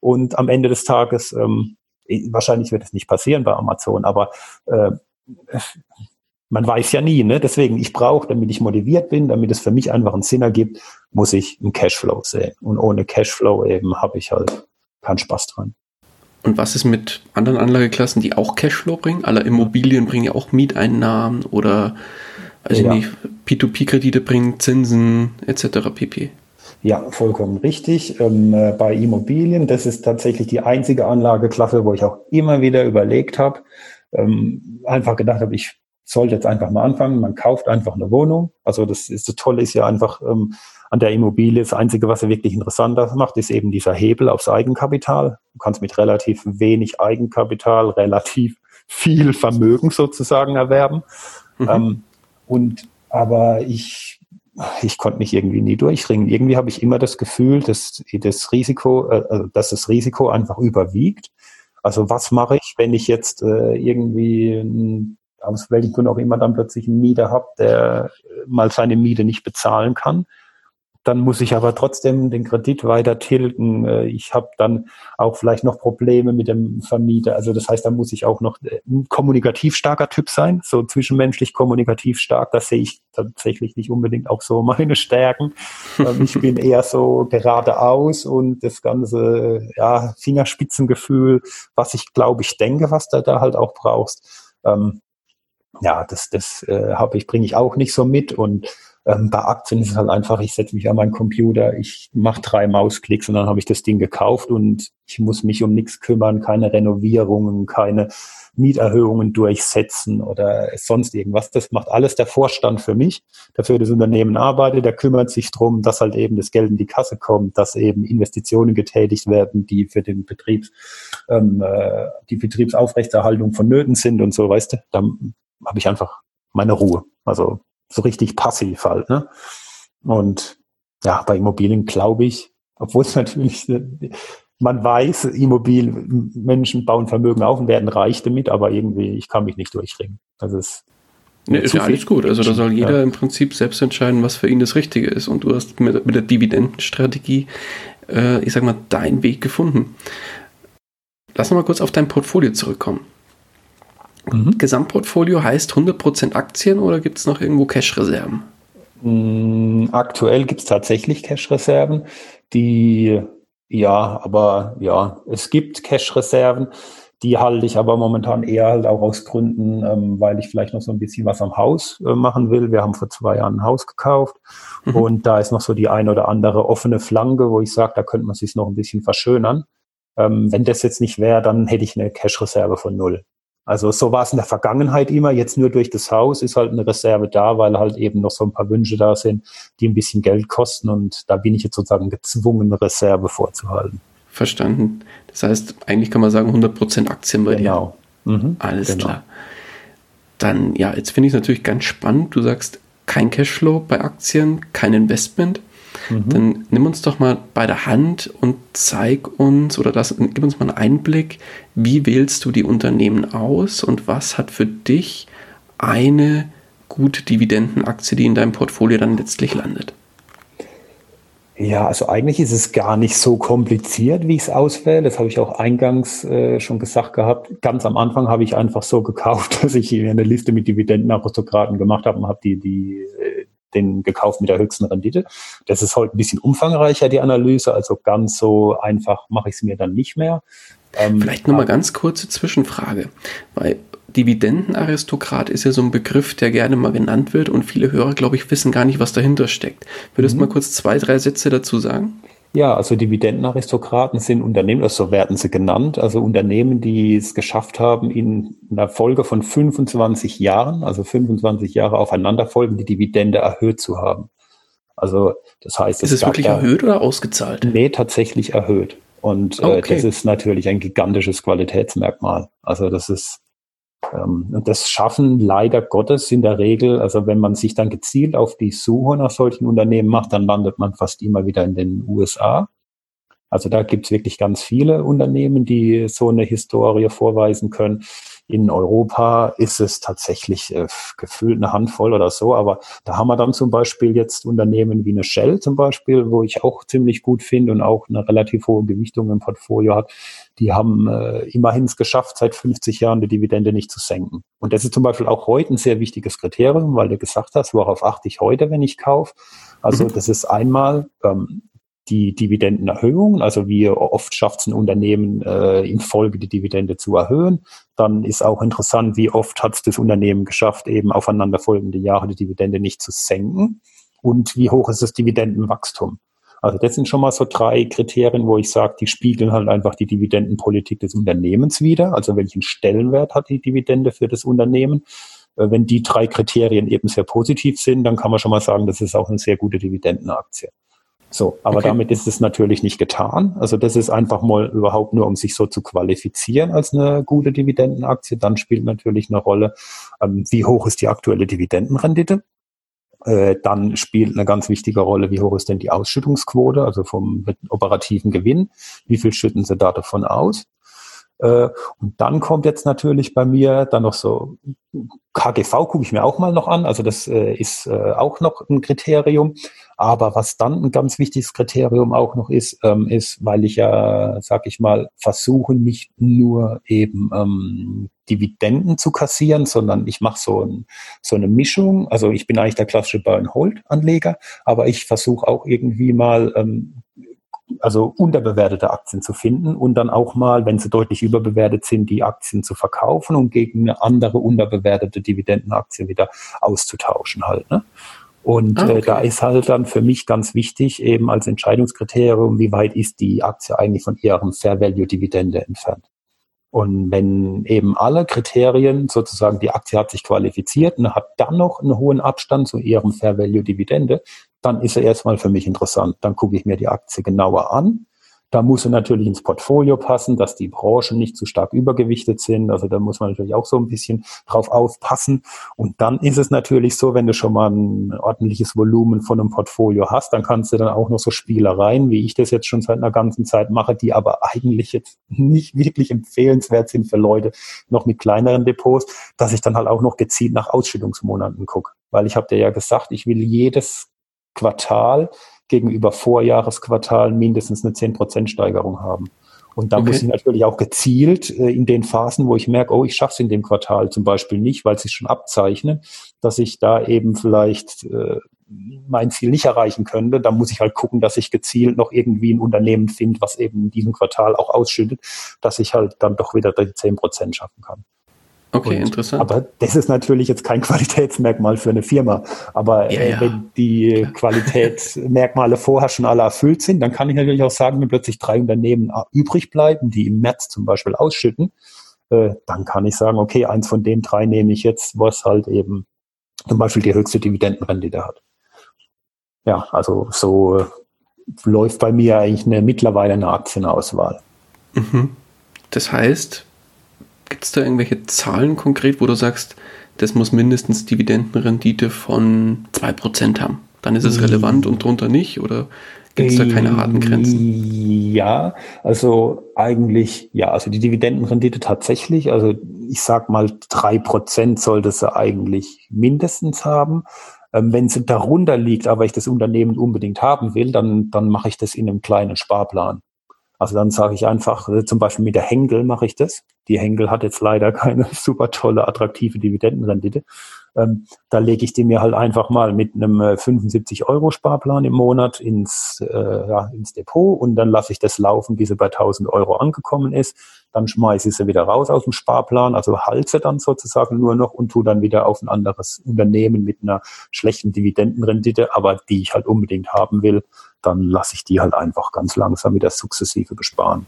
Und am Ende des Tages, ähm, wahrscheinlich wird es nicht passieren bei Amazon, aber äh, man weiß ja nie. Ne? Deswegen, ich brauche, damit ich motiviert bin, damit es für mich einfach einen Sinn ergibt, muss ich einen Cashflow sehen. Und ohne Cashflow eben habe ich halt keinen Spaß dran. Und was ist mit anderen Anlageklassen, die auch Cashflow bringen? Alle Immobilien bringen ja auch Mieteinnahmen oder also ja. nicht, P2P-Kredite bringen Zinsen etc. pp. Ja, vollkommen richtig. Ähm, äh, bei Immobilien, das ist tatsächlich die einzige Anlageklasse, wo ich auch immer wieder überlegt habe, ähm, einfach gedacht habe, ich sollte jetzt einfach mal anfangen. Man kauft einfach eine Wohnung. Also das ist das Tolle ist ja einfach, ähm, an der Immobilie. Das Einzige, was er wirklich interessanter macht, ist eben dieser Hebel aufs Eigenkapital. Du kannst mit relativ wenig Eigenkapital relativ viel Vermögen sozusagen erwerben. Mhm. Ähm, und aber ich ich konnte mich irgendwie nie durchringen. Irgendwie habe ich immer das Gefühl, dass das Risiko, äh, also, dass das Risiko einfach überwiegt. Also was mache ich, wenn ich jetzt äh, irgendwie aus welchem Grund auch immer dann plötzlich einen Mieter habe, der mal seine Miete nicht bezahlen kann? dann muss ich aber trotzdem den Kredit weiter tilgen. Äh, ich habe dann auch vielleicht noch Probleme mit dem Vermieter. Also das heißt, da muss ich auch noch äh, ein kommunikativ starker Typ sein, so zwischenmenschlich kommunikativ stark. Das sehe ich tatsächlich nicht unbedingt auch so meine Stärken. Ähm, ich bin eher so geradeaus und das ganze ja, Fingerspitzengefühl, was ich glaube ich denke, was du da halt auch brauchst. Ähm, ja, das, das äh, habe ich, bringe ich auch nicht so mit und ähm, bei Aktien ist es halt einfach, ich setze mich an meinen Computer, ich mache drei Mausklicks und dann habe ich das Ding gekauft und ich muss mich um nichts kümmern, keine Renovierungen, keine Mieterhöhungen durchsetzen oder sonst irgendwas. Das macht alles der Vorstand für mich. Dafür das Unternehmen arbeitet, der kümmert sich drum, dass halt eben das Geld in die Kasse kommt, dass eben Investitionen getätigt werden, die für den Betriebs, ähm, äh, die Betriebsaufrechterhaltung vonnöten sind und so, weißt du. Dann habe ich einfach meine Ruhe. Also so richtig passiv halt. Ne? Und ja, bei Immobilien glaube ich, obwohl es natürlich, man weiß, Immobilien, Menschen bauen Vermögen auf und werden reich damit, aber irgendwie, ich kann mich nicht durchringen. Also es Nee, ist ja alles gut. Also da soll jeder ja. im Prinzip selbst entscheiden, was für ihn das Richtige ist. Und du hast mit, mit der Dividendenstrategie, äh, ich sag mal, deinen Weg gefunden. Lass noch mal kurz auf dein Portfolio zurückkommen. Mhm. Gesamtportfolio heißt 100% Aktien oder gibt es noch irgendwo Cash-Reserven? Mm, aktuell gibt es tatsächlich Cash-Reserven, die, ja, aber ja, es gibt Cash-Reserven, Die halte ich aber momentan eher halt auch aus Gründen, ähm, weil ich vielleicht noch so ein bisschen was am Haus äh, machen will. Wir haben vor zwei Jahren ein Haus gekauft mhm. und da ist noch so die ein oder andere offene Flanke, wo ich sage, da könnte man sich noch ein bisschen verschönern. Ähm, wenn das jetzt nicht wäre, dann hätte ich eine Cash-Reserve von null. Also so war es in der Vergangenheit immer. Jetzt nur durch das Haus ist halt eine Reserve da, weil halt eben noch so ein paar Wünsche da sind, die ein bisschen Geld kosten. Und da bin ich jetzt sozusagen gezwungen, eine Reserve vorzuhalten. Verstanden. Das heißt, eigentlich kann man sagen 100% Aktien bei genau. dir. Mhm. Alles genau. klar. Dann, ja, jetzt finde ich es natürlich ganz spannend. Du sagst, kein Cashflow bei Aktien, kein Investment. Mhm. Dann nimm uns doch mal bei der Hand und zeig uns oder das, gib uns mal einen Einblick, wie wählst du die Unternehmen aus und was hat für dich eine gute Dividendenaktie, die in deinem Portfolio dann letztlich landet? Ja, also eigentlich ist es gar nicht so kompliziert, wie ich es auswähle. Das habe ich auch eingangs äh, schon gesagt gehabt. Ganz am Anfang habe ich einfach so gekauft, dass ich eine Liste mit Dividendenaristokraten gemacht habe und habe die, die äh, den gekauft mit der höchsten Rendite. Das ist heute ein bisschen umfangreicher, die Analyse, also ganz so einfach mache ich es mir dann nicht mehr. Ähm, Vielleicht nochmal ganz kurze Zwischenfrage, weil Dividendenaristokrat ist ja so ein Begriff, der gerne mal genannt wird und viele Hörer, glaube ich, wissen gar nicht, was dahinter steckt. Würdest du mhm. mal kurz zwei, drei Sätze dazu sagen? Ja, also Dividendenaristokraten sind Unternehmen, also so werden sie genannt, also Unternehmen, die es geschafft haben, in einer Folge von 25 Jahren, also 25 Jahre aufeinanderfolgend, die Dividende erhöht zu haben. Also das heißt, ist es, es wirklich da, erhöht oder ausgezahlt? Nee, tatsächlich erhöht. Und okay. äh, das ist natürlich ein gigantisches Qualitätsmerkmal. Also das ist und das schaffen leider Gottes in der Regel, also wenn man sich dann gezielt auf die Suche nach solchen Unternehmen macht, dann landet man fast immer wieder in den USA. Also da gibt's wirklich ganz viele Unternehmen, die so eine Historie vorweisen können. In Europa ist es tatsächlich äh, gefühlt eine Handvoll oder so, aber da haben wir dann zum Beispiel jetzt Unternehmen wie eine Shell zum Beispiel, wo ich auch ziemlich gut finde und auch eine relativ hohe Gewichtung im Portfolio hat. Die haben äh, immerhin es geschafft, seit 50 Jahren die Dividende nicht zu senken. Und das ist zum Beispiel auch heute ein sehr wichtiges Kriterium, weil du gesagt hast, worauf achte ich heute, wenn ich kaufe? Also mhm. das ist einmal, ähm, die Dividendenerhöhung, also wie oft schafft es ein Unternehmen äh, in Folge die Dividende zu erhöhen. Dann ist auch interessant, wie oft hat es das Unternehmen geschafft, eben aufeinanderfolgende Jahre die Dividende nicht zu senken und wie hoch ist das Dividendenwachstum. Also das sind schon mal so drei Kriterien, wo ich sage, die spiegeln halt einfach die Dividendenpolitik des Unternehmens wieder. Also welchen Stellenwert hat die Dividende für das Unternehmen? Äh, wenn die drei Kriterien eben sehr positiv sind, dann kann man schon mal sagen, das ist auch eine sehr gute Dividendenaktie. So, aber okay. damit ist es natürlich nicht getan. Also das ist einfach mal überhaupt nur, um sich so zu qualifizieren als eine gute Dividendenaktie. Dann spielt natürlich eine Rolle, ähm, wie hoch ist die aktuelle Dividendenrendite. Äh, dann spielt eine ganz wichtige Rolle, wie hoch ist denn die Ausschüttungsquote, also vom operativen Gewinn. Wie viel schütten Sie da davon aus? Äh, und dann kommt jetzt natürlich bei mir dann noch so KGV gucke ich mir auch mal noch an, also das äh, ist äh, auch noch ein Kriterium. Aber was dann ein ganz wichtiges Kriterium auch noch ist, ähm, ist, weil ich ja, sag ich mal, versuche nicht nur eben ähm, Dividenden zu kassieren, sondern ich mache so, ein, so eine Mischung. Also ich bin eigentlich der klassische Buy-and-Hold-Anleger, aber ich versuche auch irgendwie mal ähm, also unterbewertete Aktien zu finden und dann auch mal, wenn sie deutlich überbewertet sind, die Aktien zu verkaufen und gegen eine andere unterbewertete Dividendenaktie wieder auszutauschen halt. Ne? Und ah, okay. äh, da ist halt dann für mich ganz wichtig, eben als Entscheidungskriterium, wie weit ist die Aktie eigentlich von ihrem Fair Value Dividende entfernt. Und wenn eben alle Kriterien sozusagen die Aktie hat sich qualifiziert und hat dann noch einen hohen Abstand zu ihrem Fair Value Dividende, dann ist er erstmal für mich interessant. Dann gucke ich mir die Aktie genauer an da muss er natürlich ins Portfolio passen, dass die Branchen nicht zu stark übergewichtet sind. Also da muss man natürlich auch so ein bisschen drauf aufpassen. Und dann ist es natürlich so, wenn du schon mal ein ordentliches Volumen von einem Portfolio hast, dann kannst du dann auch noch so Spielereien, wie ich das jetzt schon seit einer ganzen Zeit mache, die aber eigentlich jetzt nicht wirklich empfehlenswert sind für Leute noch mit kleineren Depots, dass ich dann halt auch noch gezielt nach Ausschüttungsmonaten gucke. Weil ich habe dir ja gesagt, ich will jedes Quartal gegenüber Vorjahresquartal mindestens eine 10% Steigerung haben. Und da okay. muss ich natürlich auch gezielt äh, in den Phasen, wo ich merke, oh, ich schaffe es in dem Quartal zum Beispiel nicht, weil es sich schon abzeichnet, dass ich da eben vielleicht äh, mein Ziel nicht erreichen könnte, dann muss ich halt gucken, dass ich gezielt noch irgendwie ein Unternehmen finde, was eben in diesem Quartal auch ausschüttet, dass ich halt dann doch wieder die 10 Prozent schaffen kann. Okay, und, interessant. Aber das ist natürlich jetzt kein Qualitätsmerkmal für eine Firma. Aber Ja, äh, ja. wenn die Qualitätsmerkmale vorher schon alle erfüllt sind, dann kann ich natürlich auch sagen, wenn plötzlich drei Unternehmen äh, übrig bleiben, die im März zum Beispiel ausschütten, äh, dann kann ich sagen, okay, eins von den drei nehme ich jetzt, was halt eben zum Beispiel die höchste Dividendenrendite hat. Ja, also so äh, läuft bei mir eigentlich eine, mittlerweile eine Aktienauswahl. Mhm. Das heißt, gibt es da irgendwelche Zahlen konkret, wo du sagst, das muss mindestens Dividendenrendite von 2% haben? Dann ist es Mhm. relevant und drunter nicht? Oder gibt es da keine harten Grenzen? Ja, also eigentlich, ja, also die Dividendenrendite tatsächlich, also ich sag mal, drei Prozent sollte sie eigentlich mindestens haben. Ähm, wenn sie darunter liegt, aber ich das Unternehmen unbedingt haben will, dann, dann mache ich das in einem kleinen Sparplan. Also dann sage ich einfach, äh, zum Beispiel mit der Henkel mache ich das. Die Henkel hat jetzt leider keine super tolle, attraktive Dividendenrendite. Ähm, da lege ich die mir halt einfach mal mit einem äh, 75 Euro Sparplan im Monat ins, äh, ja, ins Depot und dann lasse ich das laufen, bis sie bei 1000 Euro angekommen ist. Dann schmeiße ich sie wieder raus aus dem Sparplan, also halte dann sozusagen nur noch und tue dann wieder auf ein anderes Unternehmen mit einer schlechten Dividendenrendite, aber die ich halt unbedingt haben will. Dann lasse ich die halt einfach ganz langsam wieder sukzessive besparen.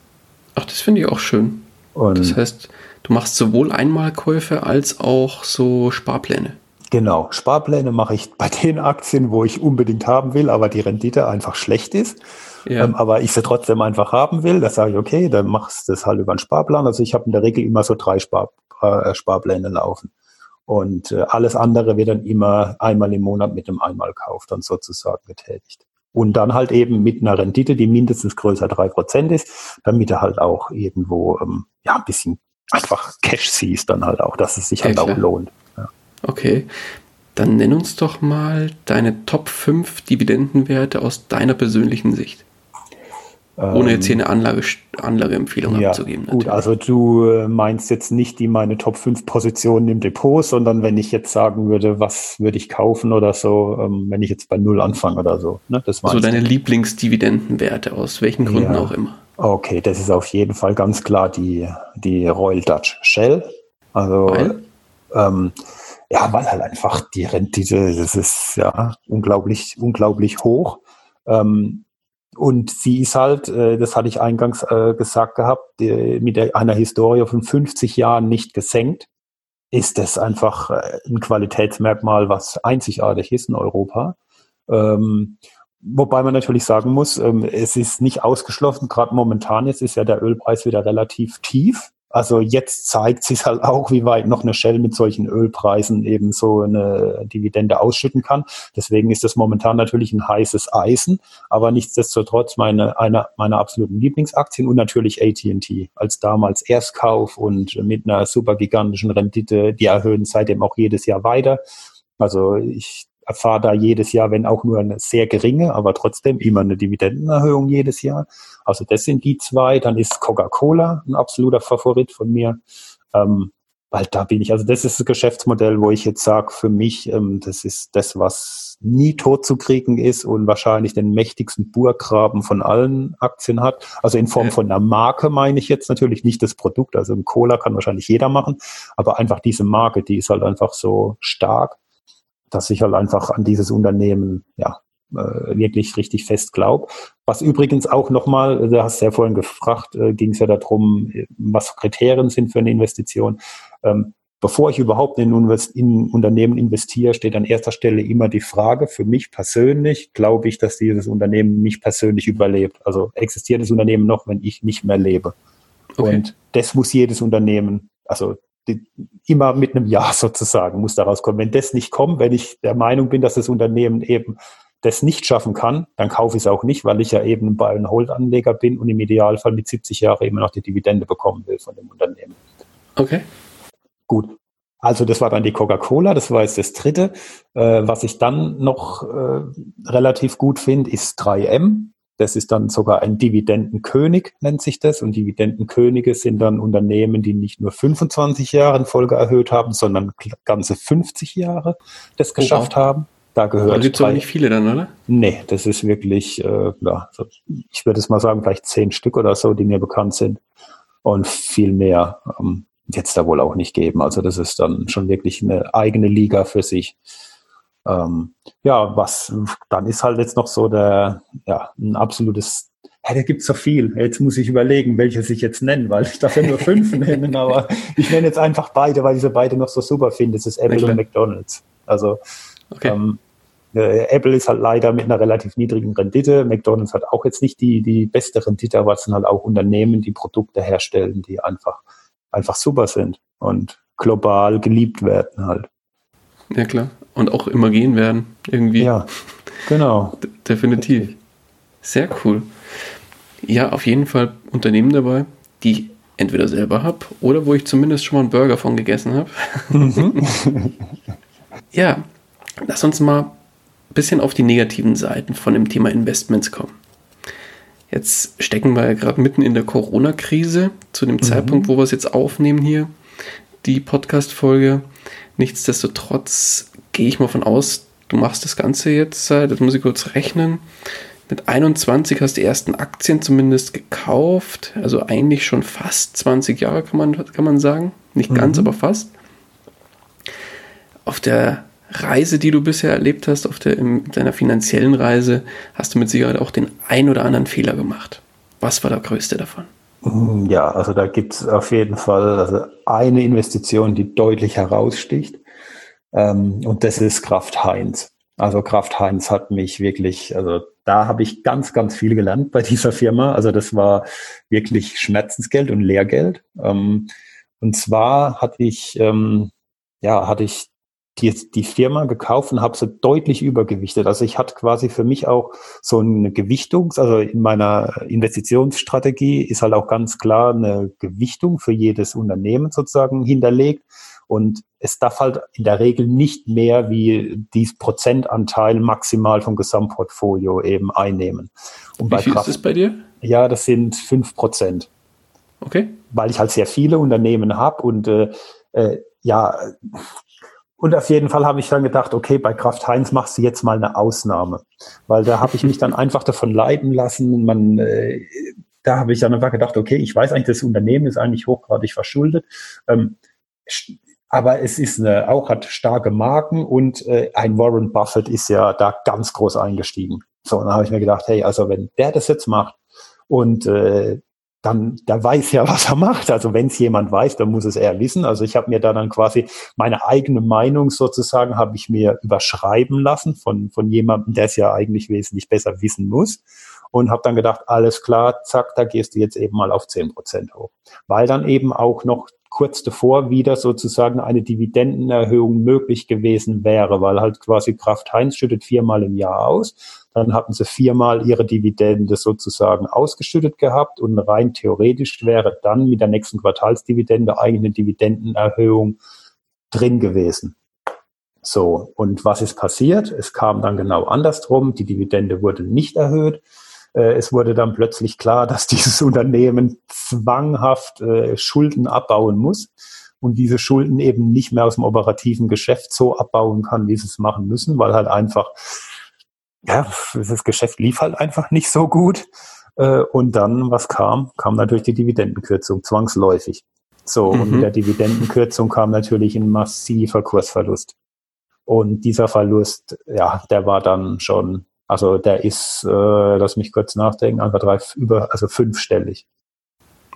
Ach, das finde ich auch schön. Und Das heißt, du machst sowohl Einmalkäufe als auch so Sparpläne. Genau, Sparpläne mache ich bei den Aktien, wo ich unbedingt haben will, aber die Rendite einfach schlecht ist. Ja. Ähm, aber ich sie trotzdem einfach haben will, da sage ich, okay, dann machst du das halt über einen Sparplan. Also ich habe in der Regel immer so drei Spar, äh, Sparpläne laufen. Und äh, alles andere wird dann immer einmal im Monat mit einem Einmalkauf dann sozusagen getätigt. Und dann halt eben mit einer Rendite, die mindestens größer drei Prozent ist, damit er halt auch irgendwo ähm, ja ein bisschen einfach Cash siehst dann halt auch, dass es sich Ja, halt auch klar. lohnt. Okay. Dann nenn uns doch mal deine Top 5 Dividendenwerte aus deiner persönlichen Sicht. Ohne jetzt hier eine Anlage, Anlageempfehlung Ähm, Ja, abzugeben. gut, also du äh, meinst jetzt nicht die meine Top 5 Positionen im Depot, sondern wenn ich jetzt sagen würde, was würde ich kaufen oder so, ähm, wenn ich jetzt bei Null anfange oder so. Ne? Das so meinst deine du? Lieblingsdividendenwerte, aus welchen Gründen Ja. auch immer. Okay, das ist auf jeden Fall ganz klar die, die Royal Dutch Shell. Also Weil? ähm, ja, weil halt einfach die Rendite, das ist ja unglaublich, unglaublich hoch. Ähm, und sie ist halt, äh, das hatte ich eingangs äh, gesagt gehabt, mit einer Historie von 50 Jahren nicht gesenkt, ist das einfach äh, ein Qualitätsmerkmal, was einzigartig ist in Europa. Ähm, wobei man natürlich sagen muss, ähm, es ist nicht ausgeschlossen, gerade momentan jetzt ist ja der Ölpreis wieder relativ tief. Also jetzt zeigt sich halt auch, wie weit noch eine Shell mit solchen Ölpreisen eben so eine Dividende ausschütten kann. Deswegen ist das momentan natürlich ein heißes Eisen, aber nichtsdestotrotz meine, eine meiner absoluten Lieblingsaktien und natürlich AT&T als damals Erstkauf und mit einer super gigantischen Rendite, die erhöhen seitdem auch jedes Jahr weiter. Also ich erfahre da jedes Jahr, wenn auch nur eine sehr geringe, aber trotzdem immer eine Dividendenerhöhung jedes Jahr. Also das sind die zwei. Dann ist Coca-Cola ein absoluter Favorit von mir. Ähm, weil da bin ich, also das ist das Geschäftsmodell, wo ich jetzt sage, für mich, ähm, das ist das, was nie tot zu kriegen ist und wahrscheinlich den mächtigsten Burggraben von allen Aktien hat. Also in Form von einer Marke meine ich jetzt natürlich nicht das Produkt. Also ein Cola kann wahrscheinlich jeder machen, aber einfach diese Marke, die ist halt einfach so stark, dass ich halt einfach an dieses Unternehmen, ja, äh, wirklich richtig fest glaube. Was übrigens auch nochmal, du hast ja vorhin gefragt, äh, ging es ja darum, äh, was Kriterien sind für eine Investition. Ähm, bevor ich überhaupt in, Unvers- in Unternehmen investiere, steht an erster Stelle immer die Frage, für mich persönlich glaube ich, dass dieses Unternehmen mich persönlich überlebt. Also existiert das Unternehmen noch, wenn ich nicht mehr lebe. Okay. Und das muss jedes Unternehmen, also die, immer mit einem Ja sozusagen muss daraus kommen. Wenn das nicht kommt, wenn ich der Meinung bin, dass das Unternehmen eben das nicht schaffen kann, dann kaufe ich es auch nicht, weil ich ja eben ein Buy-and-Hold-Anleger bin und im Idealfall mit 70 Jahren immer noch die Dividende bekommen will von dem Unternehmen. Okay. Gut. Also das war dann die Coca-Cola, das war jetzt das dritte. Äh, was ich dann noch äh, relativ gut finde, ist 3M. Das ist dann sogar ein Dividendenkönig, nennt sich das. Und Dividendenkönige sind dann Unternehmen, die nicht nur 25 Jahre in Folge erhöht haben, sondern ganze 50 Jahre das geschafft haben. Da gehört. Da gibt es aber nicht viele dann, oder? Nee, das ist wirklich, äh, ja, ich würde es mal sagen, vielleicht zehn Stück oder so, die mir bekannt sind. Und viel mehr ähm, wird es da wohl auch nicht geben. Also das ist dann schon wirklich eine eigene Liga für sich. Ähm, ja, was dann ist halt jetzt noch so der, ja, ein absolutes ja, da gibt's so viel. Jetzt muss ich überlegen, welches ich jetzt nenne, weil ich darf ja nur fünf nennen, aber ich nenne jetzt einfach beide, weil ich sie beide noch so super finde. Das ist Apple und McDonalds. Also okay. ähm, äh, Apple ist halt leider mit einer relativ niedrigen Rendite. McDonalds hat auch jetzt nicht die, die beste Rendite, aber es sind halt auch Unternehmen, die Produkte herstellen, die einfach, einfach super sind und global geliebt werden halt. Ja, klar. Und auch immer gehen werden, irgendwie. Ja, genau. D definitiv. Sehr cool. Ja, auf jeden Fall Unternehmen dabei, die ich entweder selber habe oder wo ich zumindest schon mal einen Burger von gegessen habe. Mhm. ja, lass uns mal ein bisschen auf die negativen Seiten von dem Thema Investments kommen. Jetzt stecken wir ja gerade mitten in der Corona-Krise, zu dem mhm. Zeitpunkt, wo wir es jetzt aufnehmen hier, die Podcast-Folge. Nichtsdestotrotz gehe ich mal von aus, du machst das Ganze jetzt seit, das muss ich kurz rechnen, mit 21 hast du die ersten Aktien zumindest gekauft. Also eigentlich schon fast 20 Jahre kann man, kann man sagen. Nicht mhm. ganz, aber fast. Auf der Reise, die du bisher erlebt hast, auf der, in deiner finanziellen Reise, hast du mit Sicherheit auch den ein oder anderen Fehler gemacht. Was war der größte davon? Mm, ja, also da gibt es auf jeden Fall also eine Investition, die deutlich heraussticht. Ähm, und das ist Kraft Heinz. Also Kraft Heinz hat mich wirklich, also da habe ich ganz, ganz viel gelernt bei dieser Firma. Also das war wirklich Schmerzensgeld und Lehrgeld. Ähm, und zwar hatte ich, ähm, ja, hatte ich die, die Firma gekauft und habe sie deutlich übergewichtet. Also ich hatte quasi für mich auch so eine Gewichtung, also in meiner Investitionsstrategie ist halt auch ganz klar eine Gewichtung für jedes Unternehmen sozusagen hinterlegt. Und es darf halt in der Regel nicht mehr wie dies Prozentanteil maximal vom Gesamtportfolio eben einnehmen. Und wie viel Kraft, ist das bei dir? Ja, das sind fünf Prozent. Okay. Weil ich halt sehr viele Unternehmen habe und äh, äh, ja, und auf jeden Fall habe ich dann gedacht, okay, bei Kraft Heinz machst du jetzt mal eine Ausnahme. Weil da habe ich mich dann einfach davon leiten lassen. Man, äh, da habe ich dann einfach gedacht, okay, ich weiß eigentlich, das Unternehmen ist eigentlich hochgradig verschuldet. Ähm, aber es ist eine, auch hat starke Marken und äh, ein Warren Buffett ist ja da ganz groß eingestiegen. So, und dann habe ich mir gedacht, hey, also wenn der das jetzt macht und äh, dann der weiß ja, was er macht. Also wenn es jemand weiß, dann muss es er wissen. Also ich habe mir da dann quasi meine eigene Meinung sozusagen habe ich mir überschreiben lassen von von jemandem, der es ja eigentlich wesentlich besser wissen muss und habe dann gedacht, alles klar, zack, da gehst du jetzt eben mal auf zehn Prozent hoch, weil dann eben auch noch kurz davor wieder sozusagen eine Dividendenerhöhung möglich gewesen wäre, weil halt quasi Kraft Heinz schüttet viermal im Jahr aus. Dann hatten sie viermal ihre Dividende sozusagen ausgeschüttet gehabt und rein theoretisch wäre dann mit der nächsten Quartalsdividende eigentlich eine Dividendenerhöhung drin gewesen. So, und was ist passiert? Es kam dann genau andersrum. Die Dividende wurde nicht erhöht. Äh, es wurde dann plötzlich klar, dass dieses Unternehmen zwanghaft äh, Schulden abbauen muss und diese Schulden eben nicht mehr aus dem operativen Geschäft so abbauen kann, wie sie es machen müssen, weil halt einfach, ja, das Geschäft lief halt einfach nicht so gut. Äh, und dann, was kam? Kam natürlich die Dividendenkürzung, zwangsläufig. So, mhm. und mit der Dividendenkürzung kam natürlich ein massiver Kursverlust. Und dieser Verlust, ja, der war dann schon also der ist, äh, lass mich kurz nachdenken, einfach drei, über, also fünfstellig.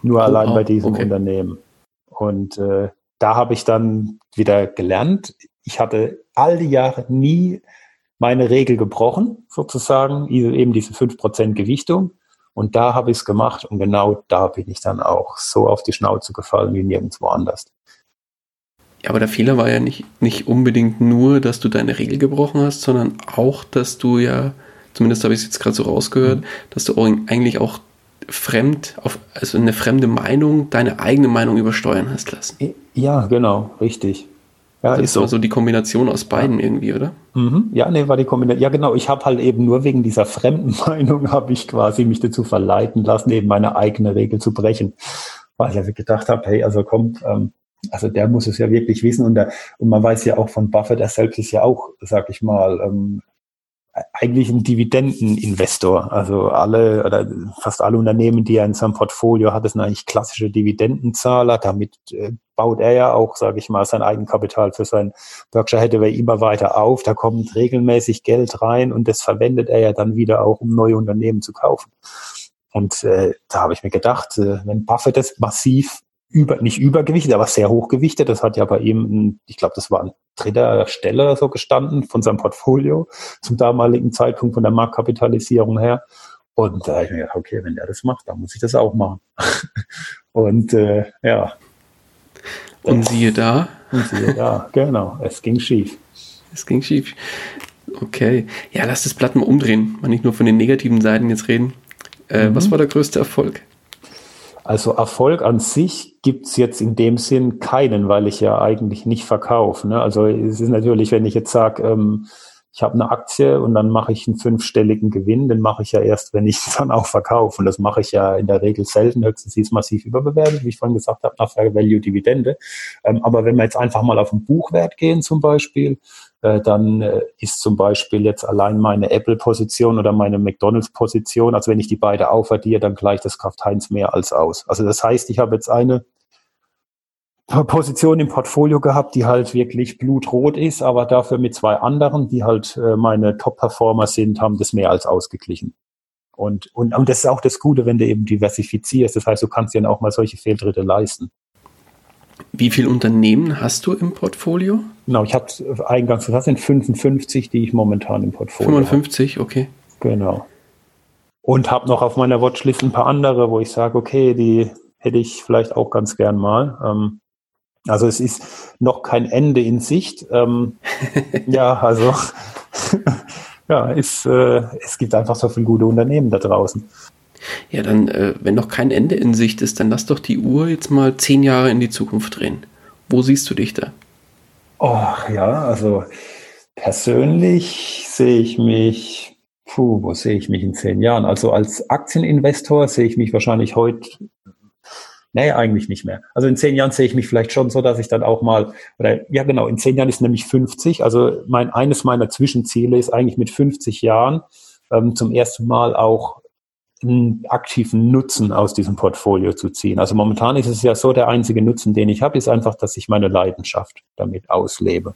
Nur oh, allein bei diesem okay. Unternehmen. Und äh, da habe ich dann wieder gelernt. Ich hatte all die Jahre nie meine Regel gebrochen, sozusagen, eben diese fünf Prozent Gewichtung. Und da habe ich es gemacht und genau da bin ich dann auch so auf die Schnauze gefallen wie nirgendwo anders. Ja, aber der Fehler war ja nicht, nicht unbedingt nur, dass du deine Regel gebrochen hast, sondern auch, dass du ja, zumindest habe ich es jetzt gerade so rausgehört, mhm. dass du eigentlich auch fremd, auf, also eine fremde Meinung, deine eigene Meinung übersteuern hast lassen. Ja, genau, richtig. Ja, das ist so. so die Kombination aus beiden ja. irgendwie, oder? Mhm. Ja, nee, war die Kombination. Ja, genau. Ich habe halt eben nur wegen dieser fremden Meinung habe ich quasi mich dazu verleiten lassen, eben meine eigene Regel zu brechen. Weil ich also gedacht habe, hey, also komm, ähm, also der muss es ja wirklich wissen und, der, und man weiß ja auch von Buffett, er selbst ist ja auch, sag ich mal, ähm, eigentlich ein Dividendeninvestor. Also alle oder fast alle Unternehmen, die er in seinem Portfolio hat, sind eigentlich klassische Dividendenzahler. Damit äh, baut er ja auch, sage ich mal, sein Eigenkapital für sein Berkshire Hathaway immer weiter auf. Da kommt regelmäßig Geld rein und das verwendet er ja dann wieder auch, um neue Unternehmen zu kaufen. Und äh, da habe ich mir gedacht, äh, wenn Buffett das massiv über, nicht übergewichtet, aber sehr hochgewichtet. Das hat ja bei ihm, ich glaube, das war an dritter Stelle so gestanden von seinem Portfolio zum damaligen Zeitpunkt von der Marktkapitalisierung her. Und da habe ich mir gedacht, okay, wenn der das macht, dann muss ich das auch machen. und äh, ja. Und siehe da. Und siehe da, genau. Es ging schief. Es ging schief. Okay. Ja, lass das Blatt mal umdrehen. Mal nicht nur von den negativen Seiten jetzt reden. Äh, mhm. Was war der größte Erfolg? Also Erfolg an sich gibt's jetzt in dem Sinn keinen, weil ich ja eigentlich nicht verkaufe. Ne? Also es ist natürlich, wenn ich jetzt sage, ähm, ich habe eine Aktie und dann mache ich einen fünfstelligen Gewinn, den mache ich ja erst, wenn ich dann auch verkaufe. Und das mache ich ja in der Regel selten, höchstens ist massiv überbewertet, wie ich vorhin gesagt habe, nach Value Dividende. Ähm, aber wenn wir jetzt einfach mal auf den Buchwert gehen zum Beispiel, äh, dann äh, ist zum Beispiel jetzt allein meine Apple-Position oder meine McDonalds-Position, also wenn ich die beide aufaddiere, dann gleicht das Kraft Heinz mehr als aus. Also das heißt, ich habe jetzt eine Position im Portfolio gehabt, die halt wirklich blutrot ist, aber dafür mit zwei anderen, die halt äh, meine Top-Performer sind, haben das mehr als ausgeglichen. Und, und, und das ist auch das Gute, wenn du eben diversifizierst. Das heißt, du kannst dir dann auch mal solche Fehltritte leisten. Wie viele Unternehmen hast du im Portfolio? Genau, ich habe eingangs gesagt, sind 55, die ich momentan im Portfolio 55, habe. okay. Genau. Und habe noch auf meiner Watchlist ein paar andere, wo ich sage, okay, die hätte ich vielleicht auch ganz gern mal. Ähm, also es ist noch kein Ende in Sicht. Ähm, ja, also ja, ist, äh, es gibt einfach so viele gute Unternehmen da draußen. Ja, dann, äh, wenn noch kein Ende in Sicht ist, dann lass doch die Uhr jetzt mal zehn Jahre in die Zukunft drehen. Wo siehst du dich da? Oh, ja, also persönlich sehe ich mich, puh, wo sehe ich mich in zehn Jahren? Also als Aktieninvestor sehe ich mich wahrscheinlich heute Nee, eigentlich nicht mehr. Also in zehn Jahren sehe ich mich vielleicht schon so, dass ich dann auch mal, oder ja genau, in zehn Jahren ist nämlich 50. Also mein, eines meiner Zwischenziele ist eigentlich mit 50 Jahren ähm, zum ersten Mal auch einen aktiven Nutzen aus diesem Portfolio zu ziehen. Also momentan ist es ja so, der einzige Nutzen, den ich habe, ist einfach, dass ich meine Leidenschaft damit auslebe.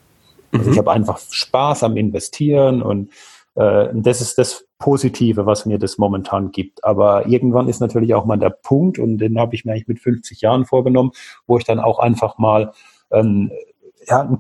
Also mhm. ich habe einfach Spaß am Investieren und äh, das ist das Positive, was mir das momentan gibt. Aber irgendwann ist natürlich auch mal der Punkt, und den habe ich mir eigentlich mit 50 Jahren vorgenommen, wo ich dann auch einfach mal ähm, ja, einen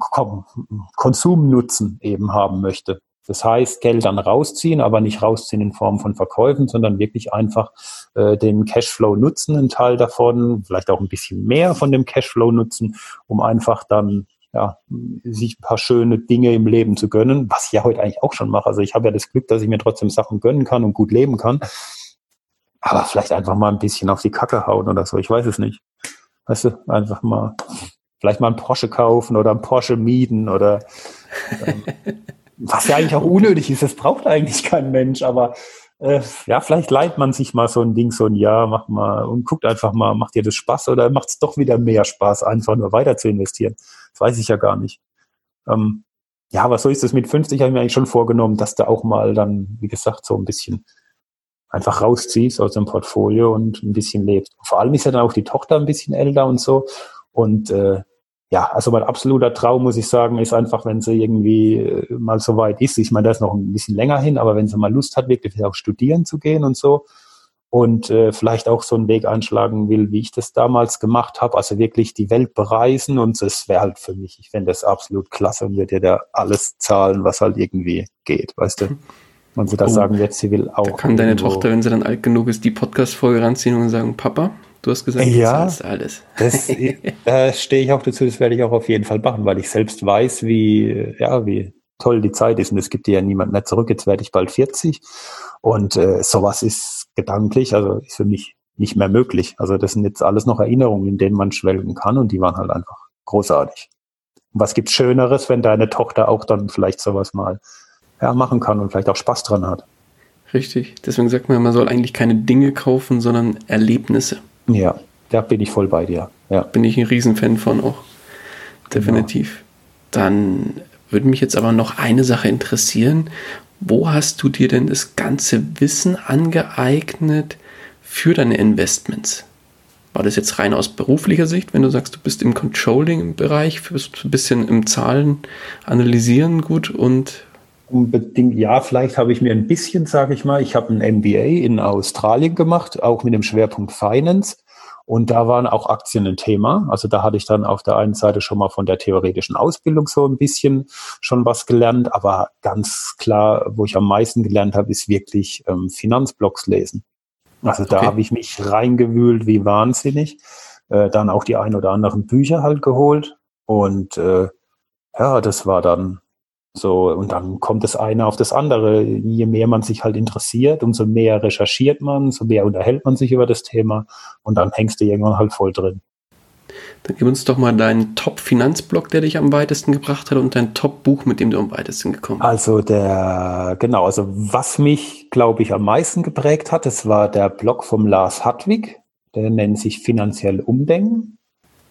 Konsumnutzen eben haben möchte. Das heißt, Geld dann rausziehen, aber nicht rausziehen in Form von Verkäufen, sondern wirklich einfach äh, den Cashflow nutzen, einen Teil davon, vielleicht auch ein bisschen mehr von dem Cashflow nutzen, um einfach dann ja, sich ein paar schöne Dinge im Leben zu gönnen, was ich ja heute eigentlich auch schon mache. Also ich habe ja das Glück, dass ich mir trotzdem Sachen gönnen kann und gut leben kann. Aber vielleicht einfach mal ein bisschen auf die Kacke hauen oder so, ich weiß es nicht. Weißt du, einfach mal, vielleicht mal einen Porsche kaufen oder einen Porsche mieten oder ähm, was ja eigentlich auch unnötig ist, das braucht eigentlich kein Mensch, aber äh, ja, vielleicht leiht man sich mal so ein Ding so ein Jahr, macht mal und guckt einfach mal, macht dir das Spaß oder macht es doch wieder mehr Spaß, einfach nur weiter zu investieren. Das weiß ich ja gar nicht. Ähm, ja, aber so ist es mit 50, habe ich mir eigentlich schon vorgenommen, dass du auch mal dann, wie gesagt, so ein bisschen einfach rausziehst aus dem Portfolio und ein bisschen lebst. Vor allem ist ja dann auch die Tochter ein bisschen älter und so. Und äh, ja, also mein absoluter Traum, muss ich sagen, ist einfach, wenn sie irgendwie äh, mal so weit ist. Ich meine, das ist noch ein bisschen länger hin, aber wenn sie mal Lust hat, wirklich auch studieren zu gehen und so und äh, vielleicht auch so einen Weg einschlagen will, wie ich das damals gemacht habe, also wirklich die Welt bereisen und das wäre halt für mich, ich fände das absolut klasse und würde dir da alles zahlen, was halt irgendwie geht, weißt du. Und sie da oh, sagen wird, sie will auch. Da kann deine Tochter, wenn sie dann alt genug ist, die Podcast-Folge ranziehen und sagen, Papa, Du hast gesagt, ja, das alles. Das, da stehe ich auch dazu, das werde ich auch auf jeden Fall machen, weil ich selbst weiß, wie, ja, wie toll die Zeit ist. Und es gibt dir ja niemand mehr zurück. Jetzt werde ich bald 40. Und äh, sowas ist gedanklich, also ist für mich nicht mehr möglich. Also das sind jetzt alles noch Erinnerungen, in denen man schwelgen kann und die waren halt einfach großartig. Und was gibt's Schöneres, wenn deine Tochter auch dann vielleicht sowas mal ja, machen kann und vielleicht auch Spaß dran hat? Richtig. Deswegen sagt man, man soll eigentlich keine Dinge kaufen, sondern Erlebnisse. Ja, da bin ich voll bei dir. Ja. Bin ich ein Riesenfan von auch. definitiv. Genau. Dann würde mich jetzt aber noch eine Sache interessieren. Wo hast du dir denn das ganze Wissen angeeignet für deine Investments? War das jetzt rein aus beruflicher Sicht, wenn du sagst, du bist im Controlling-Bereich, bist ein bisschen im Zahlen analysieren gut und Unbedingt, ja, vielleicht habe ich mir ein bisschen, sage ich mal, ich habe ein MBA in Australien gemacht, auch mit dem Schwerpunkt Finance. Und da waren auch Aktien ein Thema. Also da hatte ich dann auf der einen Seite schon mal von der theoretischen Ausbildung so ein bisschen schon was gelernt. Aber ganz klar, wo ich am meisten gelernt habe, ist wirklich ähm, Finanzblogs lesen. Also da okay. habe ich mich reingewühlt wie wahnsinnig. Äh, dann auch die ein oder anderen Bücher halt geholt. Und äh, ja, das war dann so, und dann kommt das eine auf das andere. Je mehr man sich halt interessiert, umso mehr recherchiert man, umso mehr unterhält man sich über das Thema und dann hängst du irgendwann halt voll drin. Dann gib uns doch mal deinen Top-Finanzblog, der dich am weitesten gebracht hat und dein Top-Buch, mit dem du am weitesten gekommen bist. Also der, genau, also was mich, glaube ich, am meisten geprägt hat, das war der Blog vom Lars Hartwig, der nennt sich Finanziell Umdenken.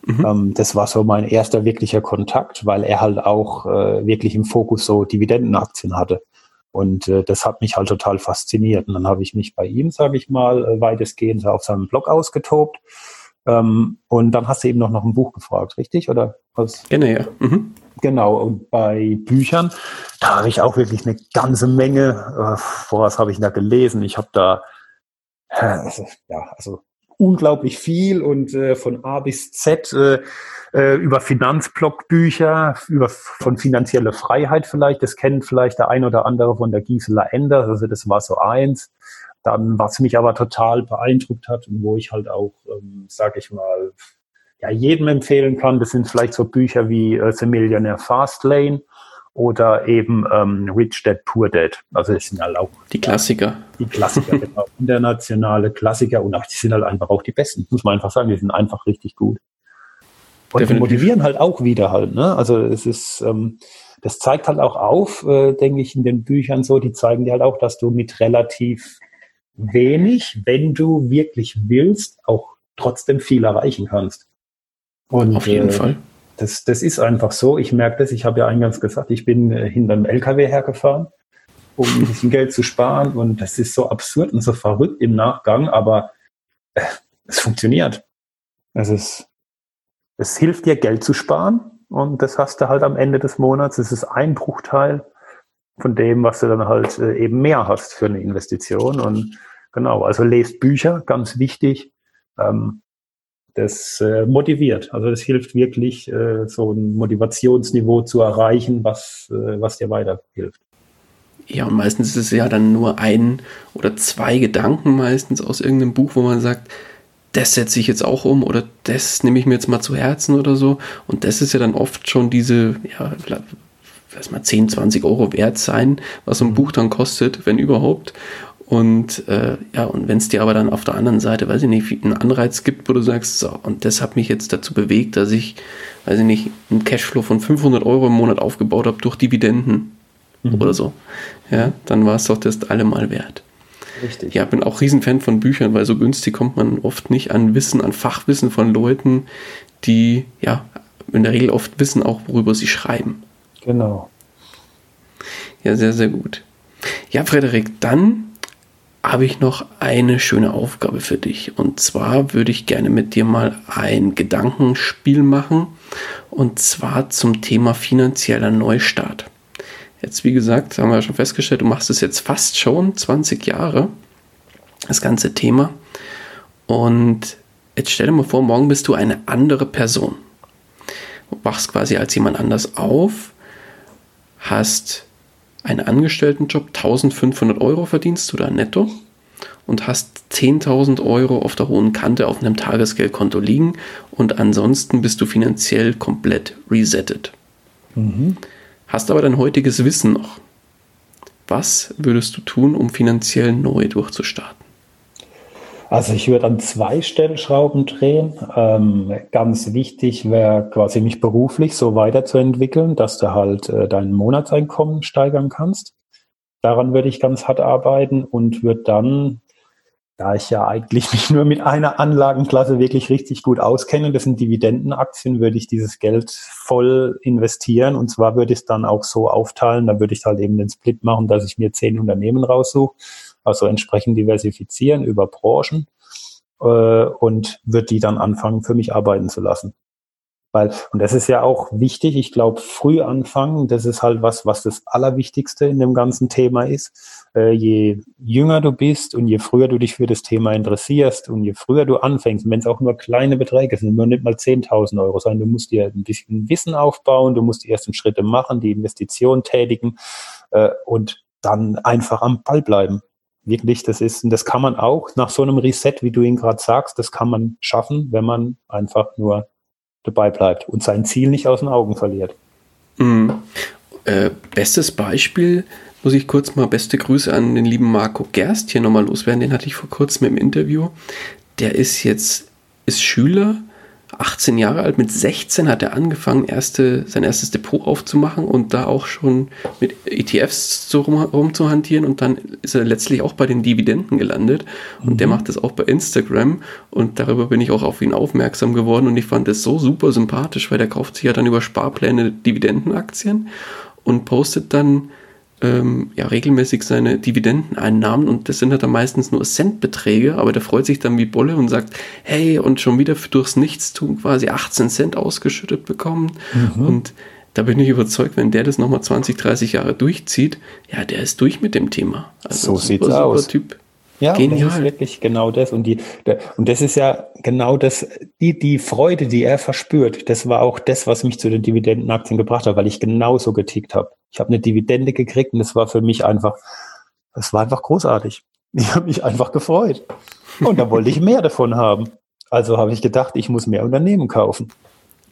Mhm. Ähm, das war so mein erster wirklicher Kontakt, weil er halt auch äh, wirklich im Fokus so Dividendenaktien hatte. Und äh, das hat mich halt total fasziniert. Und dann habe ich mich bei ihm, sage ich mal, äh, weitestgehend auf seinem Blog ausgetobt. Ähm, und dann hast du eben noch nach ein Buch gefragt, richtig? Oder was? Genau, ja. Mhm. Genau, und bei Büchern, da habe ich auch wirklich eine ganze Menge, äh, was habe ich da gelesen? Ich habe da, äh, ja, also unglaublich viel und äh, von A bis Z äh, äh, über Finanzblockbücher, über von finanzielle Freiheit vielleicht. Das kennt vielleicht der ein oder andere von der Gisela Ender. Also das war so eins. Dann, was mich aber total beeindruckt hat und wo ich halt auch, ähm, sage ich mal, ja, jedem empfehlen kann, das sind vielleicht so Bücher wie äh, The Millionaire Fast Lane oder eben ähm, Rich Dad Poor Dad. Also das sind halt auch die Klassiker. Die Klassiker, genau. Internationale Klassiker und auch, die sind halt einfach auch die besten, muss man einfach sagen. Die sind einfach richtig gut. Und Definitiv. die motivieren halt auch wieder halt. Ne? Also es ist, ähm, das zeigt halt auch auf, äh, denke ich, in den Büchern so, die zeigen dir halt auch, dass du mit relativ wenig, wenn du wirklich willst, auch trotzdem viel erreichen kannst. Und, Auf jeden äh, Fall. Das, das ist einfach so. Ich merke das. Ich habe ja eingangs gesagt, ich bin äh, hinter einem LKW hergefahren, um ein bisschen Geld zu sparen. Und das ist so absurd und so verrückt im Nachgang, aber äh, es funktioniert. Es ist, es hilft dir, Geld zu sparen. Und das hast du halt am Ende des Monats. Es ist ein Bruchteil von dem, was du dann halt äh, eben mehr hast für eine Investition. Und genau, also lest Bücher, ganz wichtig. Ähm, das äh, motiviert. Also das hilft wirklich, äh, so ein Motivationsniveau zu erreichen, was, äh, was dir weiterhilft. Ja, und meistens ist es ja dann nur ein oder zwei Gedanken meistens aus irgendeinem Buch, wo man sagt, das setze ich jetzt auch um oder das nehme ich mir jetzt mal zu Herzen oder so. Und das ist ja dann oft schon diese, ja, lass mal 10, 20 Euro wert sein, was so ein mhm. Buch dann kostet, wenn überhaupt. Und äh, ja, und wenn es dir aber dann auf der anderen Seite, weiß ich nicht, einen Anreiz gibt, wo du sagst, so, und das hat mich jetzt dazu bewegt, dass ich, weiß ich nicht, einen Cashflow von 500 Euro im Monat aufgebaut habe durch Dividenden mhm. oder so, ja, dann war es doch das allemal wert. Richtig. Ja, bin auch Riesenfan von Büchern, weil so günstig kommt man oft nicht an Wissen, an Fachwissen von Leuten, die ja in der Regel oft wissen auch, worüber sie schreiben. Genau. Ja, sehr, sehr gut. Ja, Frederik, dann habe ich noch eine schöne Aufgabe für dich. Und zwar würde ich gerne mit dir mal ein Gedankenspiel machen. Und zwar zum Thema finanzieller Neustart. Jetzt, wie gesagt, haben wir schon festgestellt, du machst es jetzt fast schon 20 Jahre, das ganze Thema. Und jetzt stell dir mal vor, morgen bist du eine andere Person. Du wachst quasi als jemand anders auf, hast einen Angestelltenjob 1500 Euro verdienst du da netto und hast 10.000 Euro auf der hohen Kante auf einem Tagesgeldkonto liegen und ansonsten bist du finanziell komplett resettet. Mhm. Hast aber dein heutiges Wissen noch. Was würdest du tun, um finanziell neu durchzustarten? Also ich würde an zwei Stellschrauben drehen. Ähm, ganz wichtig wäre quasi mich beruflich so weiterzuentwickeln, dass du halt äh, dein Monatseinkommen steigern kannst. Daran würde ich ganz hart arbeiten und würde dann da ich ja eigentlich mich nur mit einer Anlagenklasse wirklich richtig gut auskenne, das sind Dividendenaktien, würde ich dieses Geld voll investieren. Und zwar würde ich es dann auch so aufteilen, da würde ich halt eben den Split machen, dass ich mir zehn Unternehmen raussuche, also entsprechend diversifizieren über Branchen äh, und würde die dann anfangen, für mich arbeiten zu lassen. Weil, und das ist ja auch wichtig, ich glaube, früh anfangen, das ist halt was, was das Allerwichtigste in dem ganzen Thema ist. Äh, je jünger du bist und je früher du dich für das Thema interessierst und je früher du anfängst, wenn es auch nur kleine Beträge sind, nur nicht mal 10.000 Euro sein, du musst dir ein bisschen Wissen aufbauen, du musst die ersten Schritte machen, die Investition tätigen äh, und dann einfach am Ball bleiben. Wirklich, das ist, und das kann man auch nach so einem Reset, wie du ihn gerade sagst, das kann man schaffen, wenn man einfach nur dabei bleibt und sein Ziel nicht aus den Augen verliert. Mhm. Äh, bestes Beispiel muss ich kurz mal beste Grüße an den lieben Marco Gerst hier nochmal loswerden. Den hatte ich vor kurzem im Interview. Der ist jetzt ist Schüler 18 Jahre alt, mit 16 hat er angefangen, erste, sein erstes Depot aufzumachen und da auch schon mit ETFs so rum, rumzuhantieren. Und dann ist er letztlich auch bei den Dividenden gelandet. Und mhm. der macht das auch bei Instagram. Und darüber bin ich auch auf ihn aufmerksam geworden. Und ich fand das so super sympathisch, weil der kauft sich ja dann über Sparpläne Dividendenaktien und postet dann ähm, ja, regelmäßig seine Dividendeneinnahmen und das sind halt dann meistens nur Centbeträge, aber der freut sich dann wie Bolle und sagt, hey, und schon wieder durchs Nichtstun quasi 18 Cent ausgeschüttet bekommen mhm. und da bin ich überzeugt, wenn der das nochmal 20, 30 Jahre durchzieht, ja, der ist durch mit dem Thema. Also so sieht's super aus. Typ. Ja, Genial. das ist wirklich genau das. Und die, und das ist ja genau das, die, die Freude, die er verspürt, das war auch das, was mich zu den Dividendenaktien gebracht hat, weil ich genauso getickt habe. Ich habe eine Dividende gekriegt und das war für mich einfach, es war einfach großartig. Ich habe mich einfach gefreut. Und da wollte ich mehr davon haben. Also habe ich gedacht, ich muss mehr Unternehmen kaufen.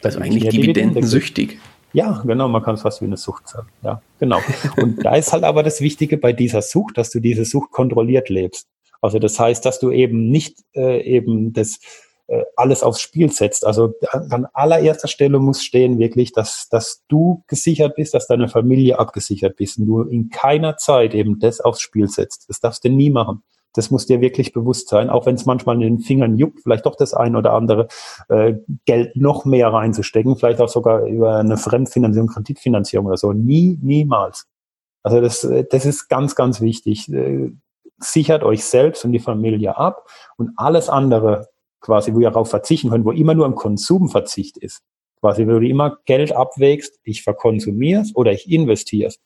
Also eigentlich dividendensüchtig. Ja, genau, man kann es fast wie eine Sucht sagen. Ja, genau. Und da ist halt aber das Wichtige bei dieser Sucht, dass du diese Sucht kontrolliert lebst. Also das heißt, dass du eben nicht äh, eben das äh, alles aufs Spiel setzt. Also an allererster Stelle muss stehen wirklich, dass, dass du gesichert bist, dass deine Familie abgesichert bist und du in keiner Zeit eben das aufs Spiel setzt. Das darfst du nie machen. Das muss dir wirklich bewusst sein, auch wenn es manchmal in den Fingern juckt, vielleicht doch das ein oder andere äh, Geld noch mehr reinzustecken, vielleicht auch sogar über eine Fremdfinanzierung, Kreditfinanzierung oder so. Nie, niemals. Also das, äh, das ist ganz, ganz wichtig. Sichert euch selbst und die Familie ab und alles andere quasi, wo ihr darauf verzichten könnt, wo immer nur ein Konsumverzicht ist, quasi, wo du immer Geld abwägst, ich verkonsumiere oder ich investiere es,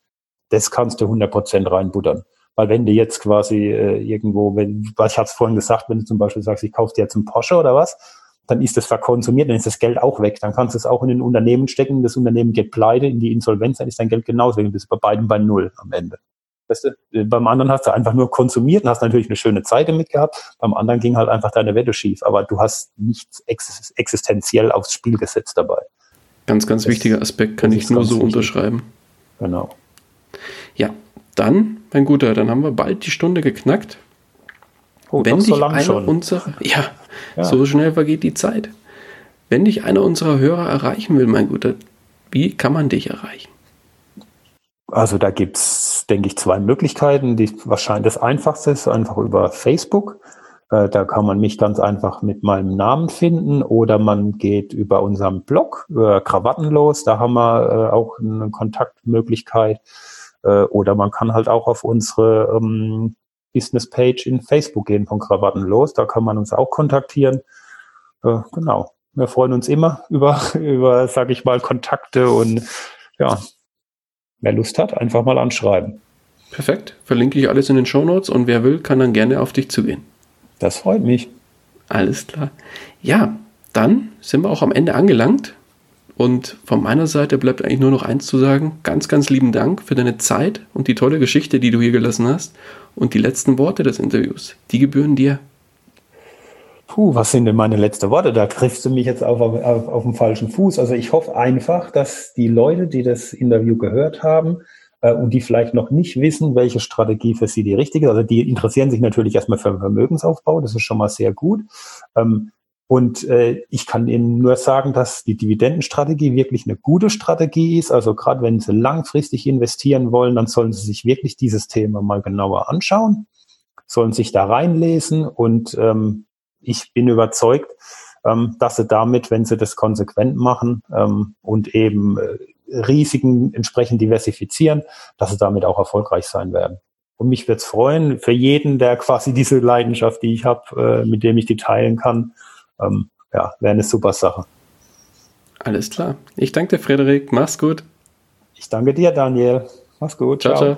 das kannst du 100% reinbuttern. Weil wenn du jetzt quasi äh, irgendwo, wenn, was ich habe es vorhin gesagt, wenn du zum Beispiel sagst, ich kaufe dir jetzt einen Porsche oder was, dann ist das verkonsumiert, dann ist das Geld auch weg. Dann kannst du es auch in ein Unternehmen stecken, das Unternehmen geht pleite, in die Insolvenz, dann ist dein Geld genauso. Du bist bei beiden bei Null am Ende. Weißt du, beim anderen hast du einfach nur konsumiert und hast natürlich eine schöne Zeit damit gehabt. Beim anderen ging halt einfach deine Wette schief. Aber du hast nichts existenziell aufs Spiel gesetzt dabei. Ganz, ganz das, wichtiger Aspekt, kann ich nur so wichtig. unterschreiben. Genau. Ja, dann, mein Guter, dann haben wir bald die Stunde geknackt. Oh, Wenn dich so einer schon. unserer, ja, ja, so schnell vergeht die Zeit. Wenn dich einer unserer Hörer erreichen will, mein Guter, wie kann man dich erreichen? Also da denke ich, zwei Möglichkeiten. Die wahrscheinlich das einfachste ist einfach über Facebook. Äh, da kann man mich ganz einfach mit meinem Namen finden oder man geht über unseren Blog, über Krawattenlos. Da haben wir äh, auch eine Kontaktmöglichkeit. Äh, oder man kann halt auch auf unsere ähm, Business-Page in Facebook gehen von Krawattenlos. Da kann man uns auch kontaktieren. Äh, genau. Wir freuen uns immer über, über, sag ich mal, Kontakte und ja, wer Lust hat, einfach mal anschreiben. Perfekt. Verlinke ich alles in den Show Notes und wer will, kann dann gerne auf dich zugehen. Das freut mich. Alles klar. Ja, dann sind wir auch am Ende angelangt. Und von meiner Seite bleibt eigentlich nur noch eins zu sagen. Ganz, ganz lieben Dank für deine Zeit und die tolle Geschichte, die du hier gelassen hast. Und die letzten Worte des Interviews, die gebühren dir. Puh, was sind denn meine letzten Worte? Da triffst du mich jetzt auf, auf, auf dem falschen Fuß. Also ich hoffe einfach, dass die Leute, die das Interview gehört haben äh, und die vielleicht noch nicht wissen, welche Strategie für sie die richtige ist, also die interessieren sich natürlich erstmal für den Vermögensaufbau, das ist schon mal sehr gut. Ähm, und äh, ich kann Ihnen nur sagen, dass die Dividendenstrategie wirklich eine gute Strategie ist. Also gerade wenn Sie langfristig investieren wollen, dann sollen Sie sich wirklich dieses Thema mal genauer anschauen sollen sich da reinlesen und ähm, ich bin überzeugt, ähm, dass sie damit, wenn sie das konsequent machen ähm, und eben äh, Risiken entsprechend diversifizieren, dass sie damit auch erfolgreich sein werden. Und mich würde es freuen, für jeden, der quasi diese Leidenschaft, die ich habe, äh, mit dem ich die teilen kann, ähm, ja, wäre eine super Sache. Alles klar. Ich danke dir, Frederik. Mach's gut. Ich danke dir, Daniel. Mach's gut. Ciao, ciao.